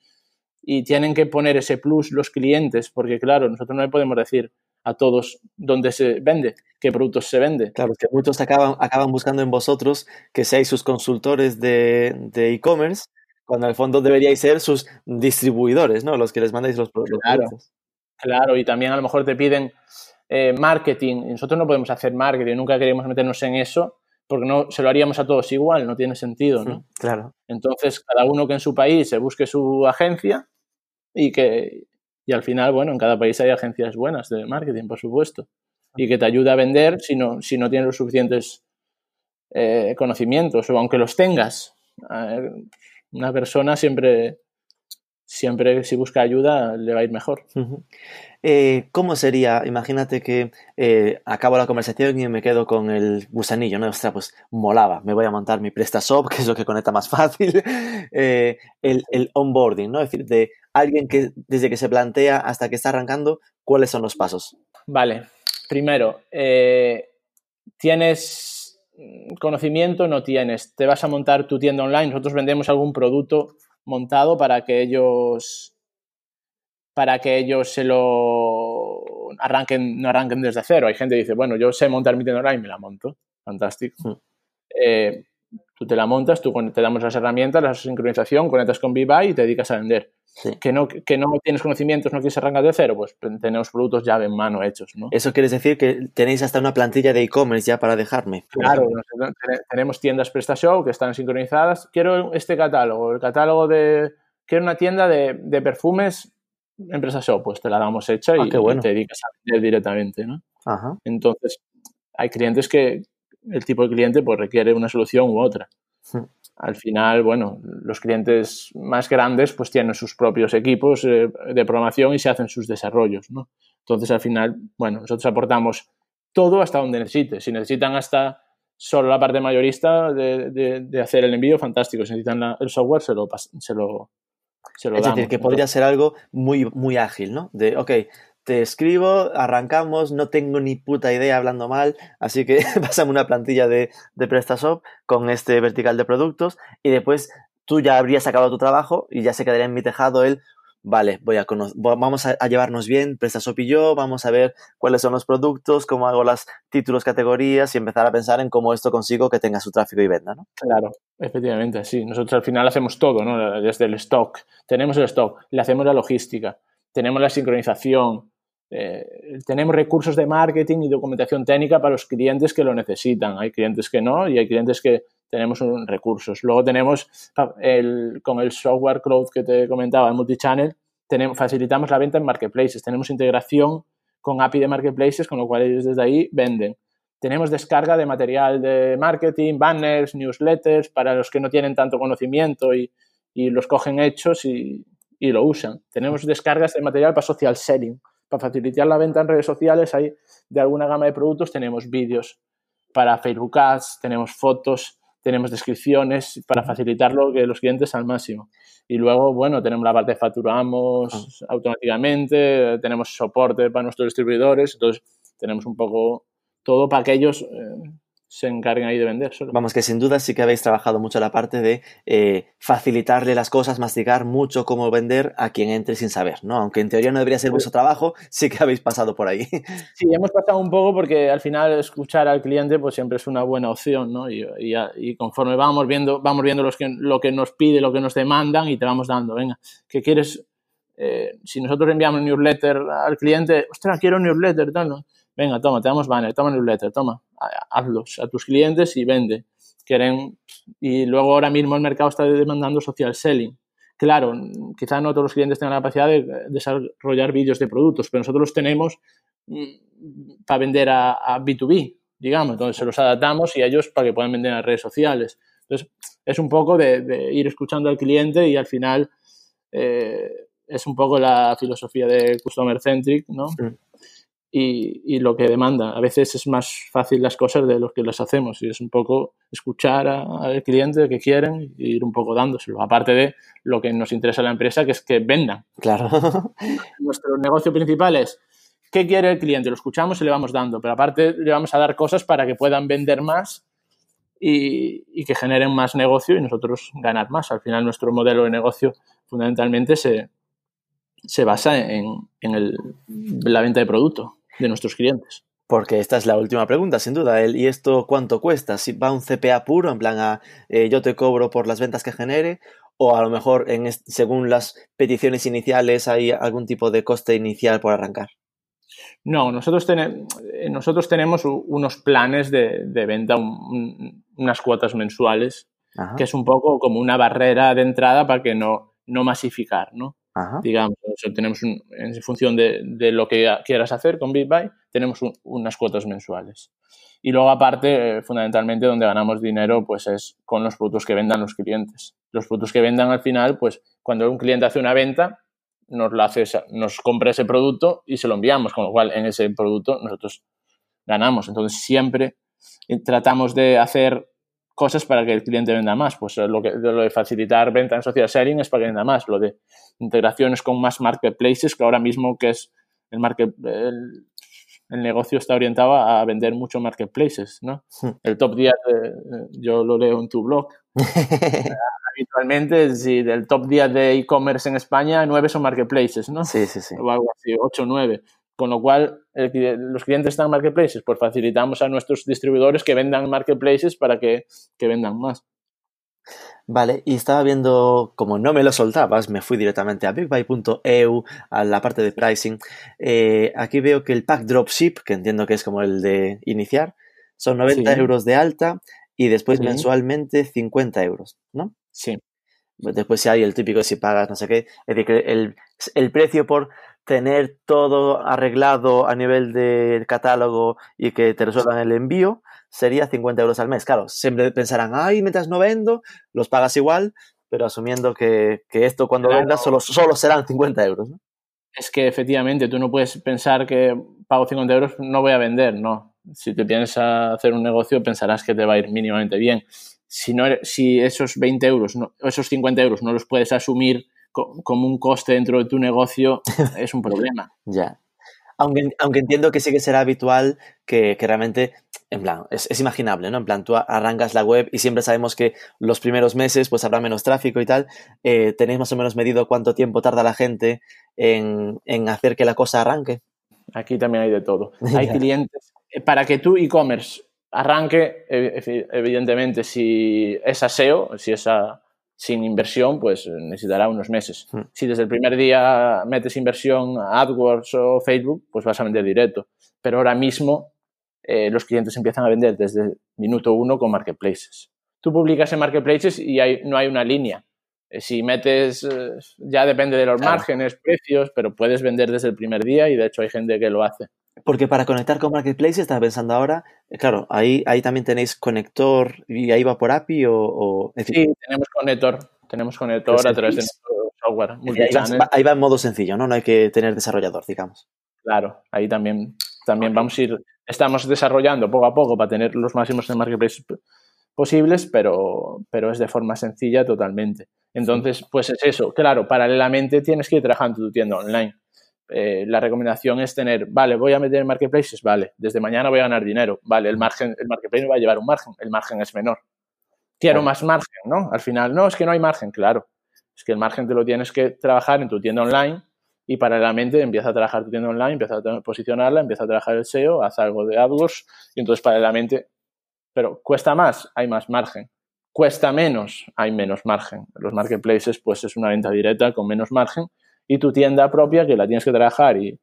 Speaker 2: y tienen que poner ese plus los clientes, porque claro, nosotros no le podemos decir a todos dónde se vende, qué productos se vende.
Speaker 1: Claro, que muchos acaban, acaban buscando en vosotros que seáis sus consultores de de e-commerce, cuando en el fondo deberíais ser sus distribuidores, ¿no? Los que les mandáis los, pro- los
Speaker 2: Claro.
Speaker 1: productos.
Speaker 2: Claro, y también a lo mejor te piden eh, marketing. y Nosotros no podemos hacer marketing, nunca queremos meternos en eso, porque no se lo haríamos a todos igual, no tiene sentido, ¿no?
Speaker 1: Mm, Claro.
Speaker 2: Entonces, cada uno que en su país se busque su agencia y que y al final, bueno, en cada país hay agencias buenas de marketing, por supuesto, y que te ayuda a vender si no, si no tienes los suficientes eh, conocimientos, o aunque los tengas, Una persona siempre, siempre si busca ayuda le va a ir mejor.
Speaker 1: Eh, ¿Cómo sería? Imagínate que eh, acabo la conversación y me quedo con el gusanillo, ¿no? Ostras, pues molaba, me voy a montar mi PrestaShop, que es lo que conecta más fácil, eh, el, el, onboarding, ¿no? Es decir, de alguien que desde que se plantea hasta que está arrancando, ¿cuáles son los pasos?
Speaker 2: Vale, primero, ¿tienes conocimiento? No tienes. Te vas a montar tu tienda online, nosotros vendemos algún producto montado para que ellos para que ellos se lo arranquen, no arranquen desde cero. Hay gente que dice, bueno, yo sé montar mi tienda online y me la monto. Fantástico. Hmm. Eh, tú te la montas, tú te damos las herramientas, la sincronización, conectas con Viva y te dedicas a vender. Que, no, que no tienes conocimientos, no quieres arrancar de cero, pues tenemos productos ya en mano hechos. ¿no?
Speaker 1: Eso quiere decir que tenéis hasta una plantilla de e-commerce ya para dejarme.
Speaker 2: Claro, tenemos tiendas PrestaShow que están sincronizadas. Quiero este catálogo, el catálogo de... Quiero una tienda de, de perfumes empresa SEO, pues te la damos hecha ah, y, te dedicas a vender directamente, ¿no? Entonces, hay clientes que el tipo de cliente pues requiere una solución u otra. Hmm. Al final, bueno, los clientes más grandes pues tienen sus propios equipos eh, de programación y se hacen sus desarrollos, ¿no? Entonces, al final, bueno, nosotros aportamos todo hasta donde necesite. Si necesitan hasta solo la parte mayorista de, hacer el envío, fantástico. Si necesitan el software, se lo, se lo,
Speaker 1: es decir, que podría ser algo muy, muy ágil, ¿no? De, ok, te escribo, arrancamos, no tengo ni puta idea hablando mal, así que pásame una plantilla de, de PrestaShop con este vertical de productos y después tú ya habrías acabado tu trabajo y ya se quedaría en mi tejado el vale, voy a vamos a, llevarnos bien, PrestaShop y yo, vamos a ver cuáles son los productos, cómo hago los títulos, categorías y empezar a pensar en cómo esto consigo que tenga su tráfico y venda, ¿no?
Speaker 2: Claro, efectivamente, sí. Nosotros al final hacemos todo, ¿no? Desde el stock, tenemos el stock, le hacemos la logística, tenemos la sincronización, eh, tenemos recursos de marketing y documentación técnica para los clientes que lo necesitan. Hay clientes que no y hay clientes que tenemos recursos. Luego tenemos el, con el software cloud que te comentaba, el multichannel, tenemos, facilitamos la venta en marketplaces. Tenemos integración con API de marketplaces, con lo cual ellos desde ahí venden. Tenemos descarga de material de marketing, banners, newsletters, para los que no tienen tanto conocimiento y, y los cogen hechos y, y, lo usan. Tenemos descargas de material para social selling. Para facilitar la venta en redes sociales hay de alguna gama de productos, tenemos vídeos para Facebook Ads, tenemos fotos, tenemos descripciones para facilitarlo que los clientes al máximo. Y luego, bueno, tenemos la parte de facturamos ah. automáticamente, tenemos soporte para nuestros distribuidores, entonces tenemos un poco todo para que ellos eh, se encarguen ahí de vender. Solo.
Speaker 1: Vamos, que sin duda sí que habéis trabajado mucho la parte de eh, facilitarle las cosas, masticar mucho cómo vender a quien entre sin saber, ¿no? Aunque en teoría no debería ser vuestro trabajo, sí que habéis pasado por ahí.
Speaker 2: Sí, hemos pasado un poco porque al final escuchar al cliente pues siempre es una buena opción, ¿no? Y, y, conforme vamos viendo, vamos viendo los que, lo que nos pide, lo que nos demandan y te vamos dando, venga, ¿qué quieres? Eh, si nosotros enviamos un newsletter al cliente, ostras, quiero un newsletter, tal, ¿no? Venga, toma, te damos banner, toma newsletter, toma, hazlos a tus clientes y vende. Quieren, y luego ahora mismo el mercado está demandando social selling. Claro, quizá no todos los clientes tengan la capacidad de desarrollar vídeos de productos, pero nosotros los tenemos mm, para vender a, B2B, digamos. Entonces se los adaptamos y a ellos para que puedan vender en las redes sociales. Entonces es un poco de, ir escuchando al cliente y al final eh, es un poco la filosofía de Customer Centric, ¿no? Y, lo que demanda. A veces es más fácil las cosas de lo que las hacemos y es un poco escuchar al cliente que quieren y ir un poco dándoselo. Aparte de lo que nos interesa a la empresa, que es que vendan.
Speaker 1: Claro.
Speaker 2: Nuestro negocio principal es qué quiere el cliente, lo escuchamos y le vamos dando, pero aparte le vamos a dar cosas para que puedan vender más y, que generen más negocio y nosotros ganar más. Al final nuestro modelo de negocio fundamentalmente se, se basa en, en el, la venta de producto de nuestros clientes.
Speaker 1: Porque esta es la última pregunta, sin duda. ¿Y esto cuánto cuesta? ¿Si va un CPA puro, en plan a eh, yo te cobro por las ventas que genere? ¿O a lo mejor en, según las peticiones iniciales hay algún tipo de coste inicial por arrancar?
Speaker 2: No, nosotros, eh, nosotros tenemos unos planes de, venta, unas cuotas mensuales, que es un poco como una barrera de entrada para que no, no masificar, ¿no? digamos, tenemos en función de, lo que quieras hacer con BitBuy, tenemos unas cuotas mensuales. Y luego, aparte, eh, fundamentalmente, donde ganamos dinero, pues es con los productos que vendan los clientes. Los productos que vendan al final, pues cuando un cliente hace una venta, nos, la hace, nos compra ese producto y se lo enviamos, con lo cual en ese producto nosotros ganamos. Entonces, siempre tratamos de hacer cosas para que el cliente venda más. Pues lo, que, lo de facilitar venta en social selling es para que venda más. Lo de integraciones con más marketplaces, que ahora mismo que es el market, el, el negocio está orientado a vender mucho marketplaces, ¿no? Hmm. El top 10, yo lo leo en tu blog. Habitualmente, si del top 10 de e-commerce en España, 9 son marketplaces, ¿no?
Speaker 1: Sí, sí, sí.
Speaker 2: O algo así, 8 o 9. Con lo cual, los clientes están en marketplaces, pues facilitamos a nuestros distribuidores que vendan marketplaces para que, que vendan más.
Speaker 1: Vale, y estaba viendo, como no me lo soltabas, me fui directamente a bigbuy.eu, a la parte de pricing. Eh, aquí veo que el pack dropship, que entiendo que es como el de iniciar, son 90 euros de alta y después mensualmente 50 euros, ¿no?
Speaker 2: Sí.
Speaker 1: Después si hay el típico si pagas no sé qué. Es decir, que el, el precio por tener todo arreglado a nivel de catálogo y que te resuelvan el envío sería 50 euros al mes. Claro, siempre pensarán, ay, mientras no vendo, los pagas igual, pero asumiendo que, esto cuando vendas solo, solo serán 50 euros. ¿no?
Speaker 2: Es que efectivamente tú no puedes pensar que pago 50 euros, no voy a vender, no. Si te piensas hacer un negocio, pensarás que te va a ir mínimamente bien. Si, no, si esos 20 euros, no, esos 50 euros no los puedes asumir como un coste dentro de tu negocio, es un problema.
Speaker 1: ya. Aunque, aunque, entiendo que sí que será habitual que, que realmente en plan, es, imaginable, ¿no? En plan, tú arrancas la web y siempre sabemos que los primeros meses pues habrá menos tráfico y tal. Eh, ¿Tenéis más o menos medido cuánto tiempo tarda la gente en, hacer que la cosa arranque?
Speaker 2: Aquí también hay de todo. Hay clientes. Eh, para que tu e-commerce arranque, evidentemente, si es SEO, si es sin inversión, pues necesitará unos meses. Hmm. Si desde el primer día metes inversión a AdWords o Facebook, pues vas a vender directo. Pero ahora mismo eh, los clientes empiezan a vender desde el minuto uno con marketplaces. Tú publicas en marketplaces y no hay una línea. Eh, si metes, eh, ya depende de los márgenes, precios, pero puedes vender desde el primer día y de hecho hay gente que lo hace.
Speaker 1: Porque para conectar con Marketplaces, estaba pensando ahora, claro, ahí, ahí también tenéis conector y ahí va por API o...
Speaker 2: Sí, tenemos conector, tenemos conector a través de nuestro software.
Speaker 1: Ahí va, ahí va, en modo sencillo, ¿no? No hay que tener desarrollador, digamos.
Speaker 2: Claro, ahí también, también vamos a ir estamos desarrollando poco a poco para tener los máximos en marketplace posibles, pero, pero es de forma sencilla totalmente. Entonces, pues es eso. Claro, paralelamente tienes que ir trabajando tu tienda online. Eh, la recomendación es tener, vale, voy a meter marketplaces, vale, desde mañana voy a ganar dinero, vale, el margen, el marketplace me va a llevar un margen, el margen es menor. Quiero más margen, ¿no? Al final, no, es que no hay margen, claro. Es que el margen te lo tienes que trabajar en tu tienda online y paralelamente empieza a trabajar tu tienda online, empieza a posicionarla, empieza a trabajar el SEO, hace algo de AdWords y entonces paralelamente, pero cuesta más, hay más margen. Cuesta menos, hay menos margen. Los marketplaces pues es una venta directa con menos margen y tu tienda propia que la tienes que trabajar y,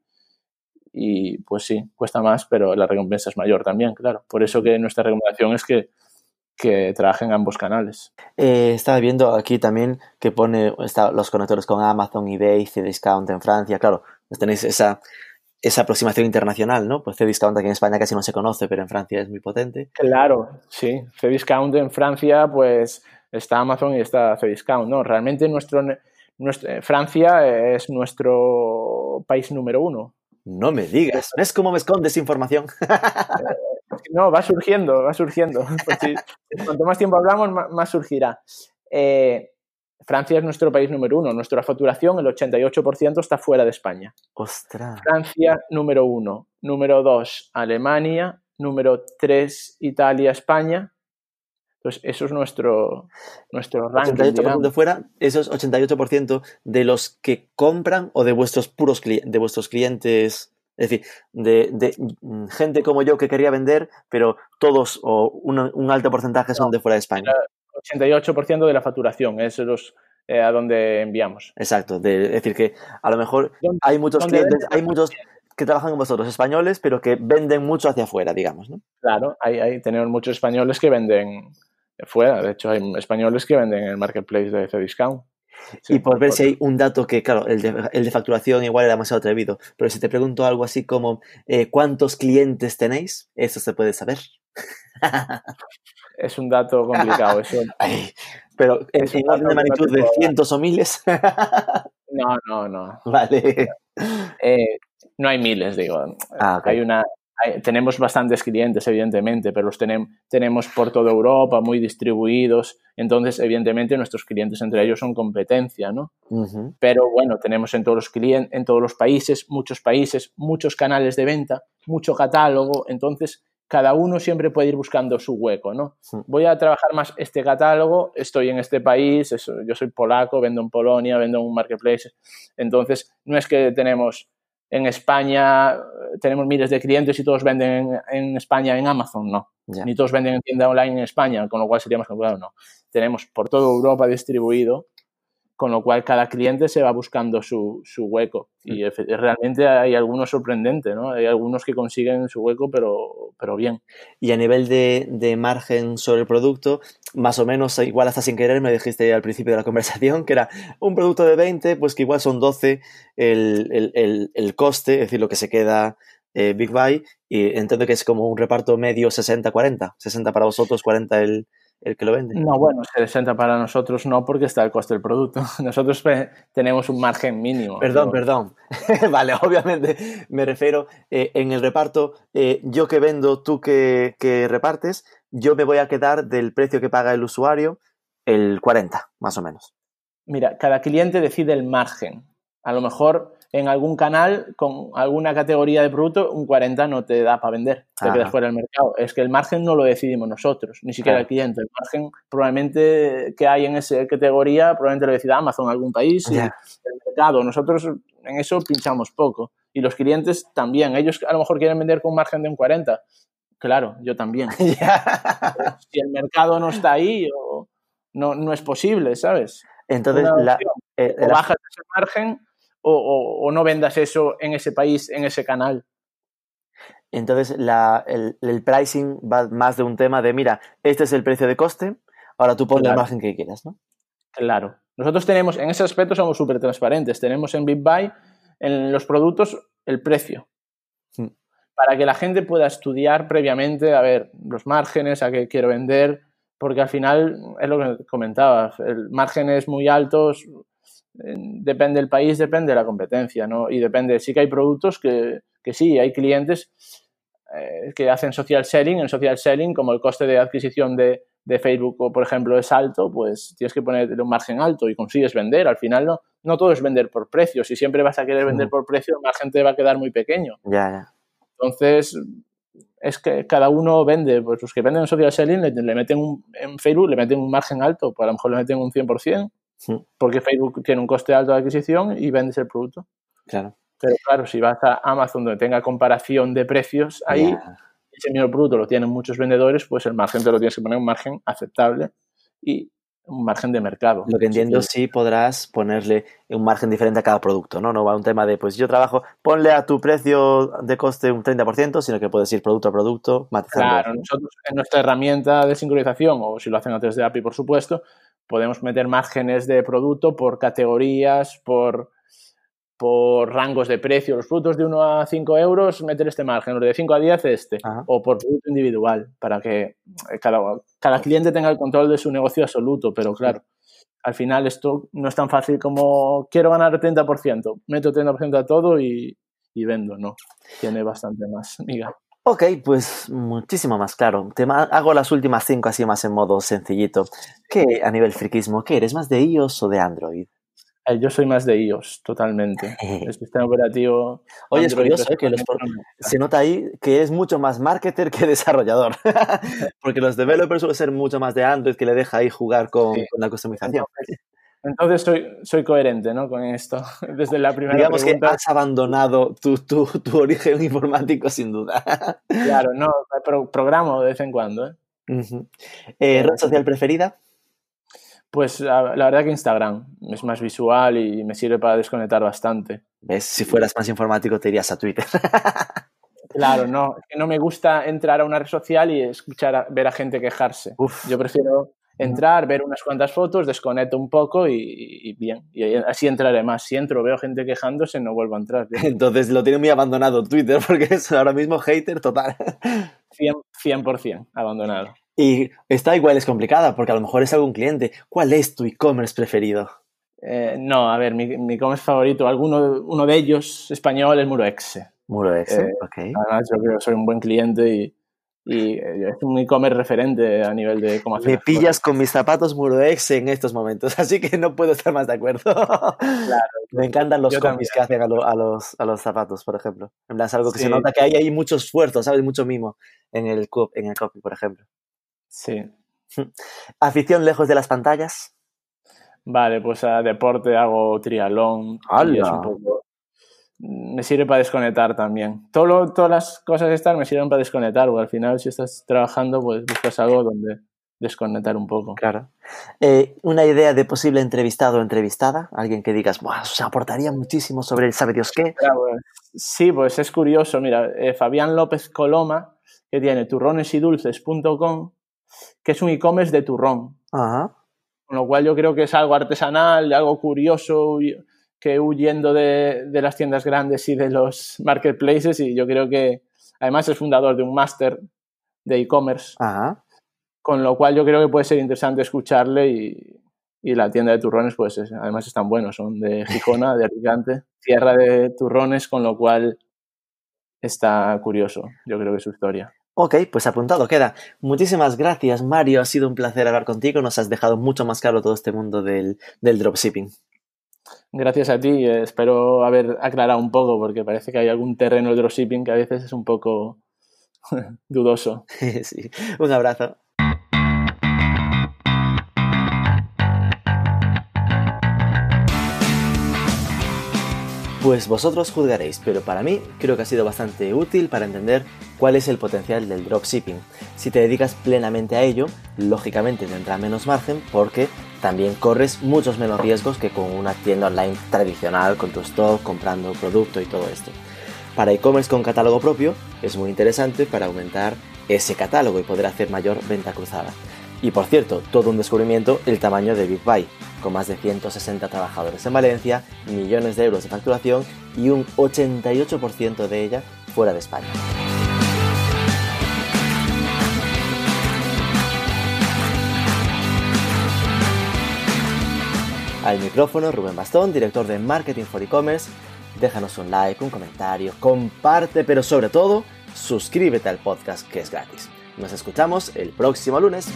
Speaker 2: y pues sí, cuesta más, pero la recompensa es mayor también, claro. Por eso que nuestra recomendación es que que trabajen ambos canales.
Speaker 1: Eh, estaba viendo aquí también que pone los conectores con Amazon, eBay, Cdiscount en Francia. Claro, pues tenéis esa, esa aproximación internacional, ¿no? Pues Cdiscount aquí en España casi no se conoce, pero en Francia es muy potente.
Speaker 2: Claro, sí. Cdiscount en Francia, pues está Amazon y está Cdiscount, ¿no? Realmente nuestro, nuestro, Francia es nuestro país número uno.
Speaker 1: No me digas, ¿ves cómo me escondes información?
Speaker 2: No, va surgiendo, va surgiendo. Pues cuanto más tiempo hablamos, más, surgirá. Eh, Francia es nuestro país número uno. Nuestra facturación, el 88% está fuera de España.
Speaker 1: Ostras.
Speaker 2: Francia, número uno. Número dos, Alemania. Número tres, Italia, España. Entonces, eso es nuestro, nuestro ranking.
Speaker 1: 88% de fuera, esos 88% de los que compran o de vuestros puros de vuestros clientes es decir, de, gente como yo que quería vender, pero todos o un, alto porcentaje son de fuera de España.
Speaker 2: 88% de la facturación es los, eh, a donde enviamos.
Speaker 1: Exacto, es decir, que a lo mejor hay muchos clientes, hay muchos que trabajan con vosotros, españoles, pero que venden mucho hacia afuera, digamos, ¿no?
Speaker 2: Claro, hay, hay, tenemos muchos españoles que venden fuera, de hecho hay españoles que venden en el marketplace de Cdiscount.
Speaker 1: y por ver si hay un dato que, claro, el de, el de, facturación igual era demasiado atrevido, pero si te pregunto algo así como eh, ¿cuántos clientes tenéis? Eso se puede saber.
Speaker 2: es un dato complicado. Eso.
Speaker 1: pero es en orden de magnitud de cientos o miles.
Speaker 2: no, no, no.
Speaker 1: Vale.
Speaker 2: Eh, no hay miles, digo.
Speaker 1: Ah,
Speaker 2: Hay una, tenemos bastantes clientes, evidentemente, pero los tenemos, tenemos por toda Europa, muy distribuidos. Entonces, evidentemente, nuestros clientes entre ellos son competencia, ¿no? Pero bueno, tenemos en todos los clientes, en todos los países, muchos países, muchos canales de venta, mucho catálogo. Entonces, cada uno siempre puede ir buscando su hueco, ¿no? Voy a trabajar más este catálogo, estoy en este país, yo soy polaco, vendo en Polonia, vendo en un marketplace. Entonces, no es que tenemos en España tenemos miles de clientes y todos venden en, España en Amazon, no. Ni todos venden en tienda online en España, con lo cual sería más complicado, no. Tenemos por toda Europa distribuido con lo cual cada cliente se va buscando su, su hueco. Y mm. realmente hay algunos sorprendentes, ¿no? Hay algunos que consiguen su hueco, pero, pero bien.
Speaker 1: Y a nivel de, de, margen sobre el producto, más o menos, igual hasta sin querer, me dijiste al principio de la conversación que era un producto de 20, pues que igual son 12 el, el, el, el coste, es decir, lo que se queda eh, Big Buy, y entiendo que es como un reparto medio 60-40, 60 para vosotros, 40 el, el que lo vende.
Speaker 2: No, bueno, 60 para nosotros no porque está el coste del producto. Nosotros tenemos un margen mínimo.
Speaker 1: Perdón, perdón. vale, obviamente me refiero eh, en el reparto, eh, yo que vendo, tú que, que, repartes, yo me voy a quedar del precio que paga el usuario el 40, más o menos.
Speaker 2: Mira, cada cliente decide el margen. A lo mejor en algún canal con alguna categoría de producto, un 40 no te da para vender, te quedas fuera del mercado. Es que el margen no lo decidimos nosotros, ni siquiera el cliente. El margen probablemente que hay en esa categoría, probablemente lo decida Amazon en algún país y el mercado. Nosotros en eso pinchamos poco. Y los clientes también. Ellos a lo mejor quieren vender con un margen de un 40. Claro, yo también. si el mercado no está ahí, no, no es posible, ¿sabes?
Speaker 1: Entonces, la,
Speaker 2: eh, o bajas ese margen o, no vendas eso en ese país, en ese canal.
Speaker 1: Entonces, el, pricing va más de un tema de, mira, este es el precio de coste, ahora tú pones la margen que quieras, ¿no?
Speaker 2: Claro. Nosotros tenemos, en ese aspecto somos súper transparentes. Tenemos en BitBuy, en los productos, el precio. Hmm. Para que la gente pueda estudiar previamente, a ver, los márgenes, a qué quiero vender, porque al final, es lo que comentaba, el margen es muy alto, depende del país, depende de la competencia, ¿no? Y depende, sí que hay productos que, que sí, hay clientes eh, que hacen social selling, en social selling, como el coste de adquisición de, de, Facebook, por ejemplo, es alto, pues tienes que poner un margen alto y consigues vender. Al final no, no todo es vender por precio. Si siempre vas a querer vender por precio, el margen te va a quedar muy pequeño.
Speaker 1: Ya,
Speaker 2: Entonces, es que cada uno vende, pues los que venden en social selling le, meten un, en Facebook le meten un margen alto, pues a lo mejor le meten un 100%, porque Facebook tiene un coste alto de adquisición y vendes el producto.
Speaker 1: Claro.
Speaker 2: Pero claro, si vas a Amazon donde tenga comparación de precios, ahí ese mismo producto lo tienen muchos vendedores, pues el margen te lo tienes que poner un margen aceptable y un margen de mercado.
Speaker 1: Lo que entiendo, sí, podrás ponerle un margen diferente a cada producto, ¿no? No va un tema de, pues yo trabajo, ponle a tu precio de coste un 30%, sino que puedes ir producto a producto,
Speaker 2: matizando. Claro, nosotros en nuestra herramienta de sincronización, o si lo hacen a través de API, por supuesto, podemos meter márgenes de producto por categorías, por, por rangos de precio. Los productos de 1 a 5 euros, meter este margen, los de 5 a 10 este, o por producto individual, para que eh, cada, cada cliente tenga el control de su negocio absoluto, pero claro. Al final esto no es tan fácil como quiero ganar el 30%, meto 30% a todo y, y vendo, no. Tiene bastante más, miga.
Speaker 1: Ok, pues muchísimo más claro. Te hago las últimas cinco así más en modo sencillito. ¿Qué a nivel friquismo? ¿Qué eres más de iOS o de Android?
Speaker 2: Eh, yo soy más de iOS, totalmente. El sistema operativo.
Speaker 1: Oye, es curioso ¿eh? que se nota ahí que es mucho más marketer que desarrollador. Porque los developers suelen ser mucho más de Android que le deja ahí jugar con, con la customización.
Speaker 2: Entonces soy, soy coherente ¿no? con esto. Desde la primera
Speaker 1: Digamos que has abandonado tu, tu, tu, origen informático sin duda.
Speaker 2: Claro, no, programo de vez en cuando. ¿eh?
Speaker 1: ¿eh? ¿Red social preferida?
Speaker 2: Pues la, verdad que Instagram es más visual y me sirve para desconectar bastante.
Speaker 1: ¿Ves? Si fueras más informático te irías a Twitter.
Speaker 2: Claro, no, no me gusta entrar a una red social y escuchar ver a gente quejarse. Yo prefiero entrar, ver unas cuantas fotos, desconecto un poco y, bien. Y así entraré más. Si entro, veo gente quejándose, no vuelvo a entrar.
Speaker 1: Entonces lo tiene muy abandonado Twitter porque es ahora mismo hater total.
Speaker 2: 100%, abandonado.
Speaker 1: Y está igual, es complicada porque a lo mejor es algún cliente. ¿Cuál es tu e-commerce preferido?
Speaker 2: Eh, no, a ver, mi, e-commerce favorito, alguno uno de ellos español es Muroexe.
Speaker 1: Muroexe, eh, ok.
Speaker 2: Además, yo creo que soy un buen cliente y, y es un e-commerce referente a nivel de cómo hacer.
Speaker 1: Me pillas con mis zapatos Muroex en estos momentos, así que no puedo estar más de acuerdo. Claro, Me encantan los combis que hacen a, los, a, los, zapatos, por ejemplo. En plan, es algo que se nota que hay, hay mucho esfuerzo, ¿sabes? Mucho mimo en el, en el copy, por ejemplo.
Speaker 2: Sí.
Speaker 1: ¿Afición lejos de las pantallas?
Speaker 2: Vale, pues a deporte hago triatlón.
Speaker 1: ¡Hala!
Speaker 2: Me sirve para desconectar también. Todo todas las cosas estas me sirven para desconectar, porque al final si estás trabajando, pues buscas algo donde desconectar un poco.
Speaker 1: Claro. Eh, ¿Una idea de posible entrevistado o entrevistada? Alguien que digas, Buah, se aportaría muchísimo sobre el sabe Dios qué.
Speaker 2: sí, pues es curioso. Mira, eh, Fabián López Coloma, que tiene turronesidulces.com, que es un e-commerce de turrón.
Speaker 1: Ajá.
Speaker 2: Con lo cual yo creo que es algo artesanal, algo curioso que huyendo de, de, las tiendas grandes y de los marketplaces y yo creo que además es fundador de un máster de e-commerce, con lo cual yo creo que puede ser interesante escucharle y, y la tienda de turrones pues además están buenos, son de Gijona, de Alicante, tierra de turrones, con lo cual está curioso, yo creo que su historia.
Speaker 1: Ok, pues apuntado queda. Muchísimas gracias, Mario. Ha sido un placer hablar contigo. Nos has dejado mucho más claro todo este mundo del, del dropshipping.
Speaker 2: Gracias a ti, espero haber aclarado un poco porque parece que hay algún terreno de dropshipping que a veces es un poco dudoso.
Speaker 1: sí, un abrazo. Pues vosotros juzgaréis, pero para mí creo que ha sido bastante útil para entender cuál es el potencial del dropshipping. Si te dedicas plenamente a ello, lógicamente tendrá menos margen porque también corres muchos menos riesgos que con una tienda online tradicional con tu stock, comprando producto y todo esto. Para e-commerce con catálogo propio es muy interesante para aumentar ese catálogo y poder hacer mayor venta cruzada. Y por cierto, todo un descubrimiento el tamaño de Big Buy, con más de 160 trabajadores en Valencia, millones de euros de facturación y un 88% de ella fuera de España. Al micrófono Rubén Bastón, director de Marketing for E-Commerce. Déjanos un like, un comentario, comparte, pero sobre todo, suscríbete al podcast que es gratis. Nos escuchamos el próximo lunes.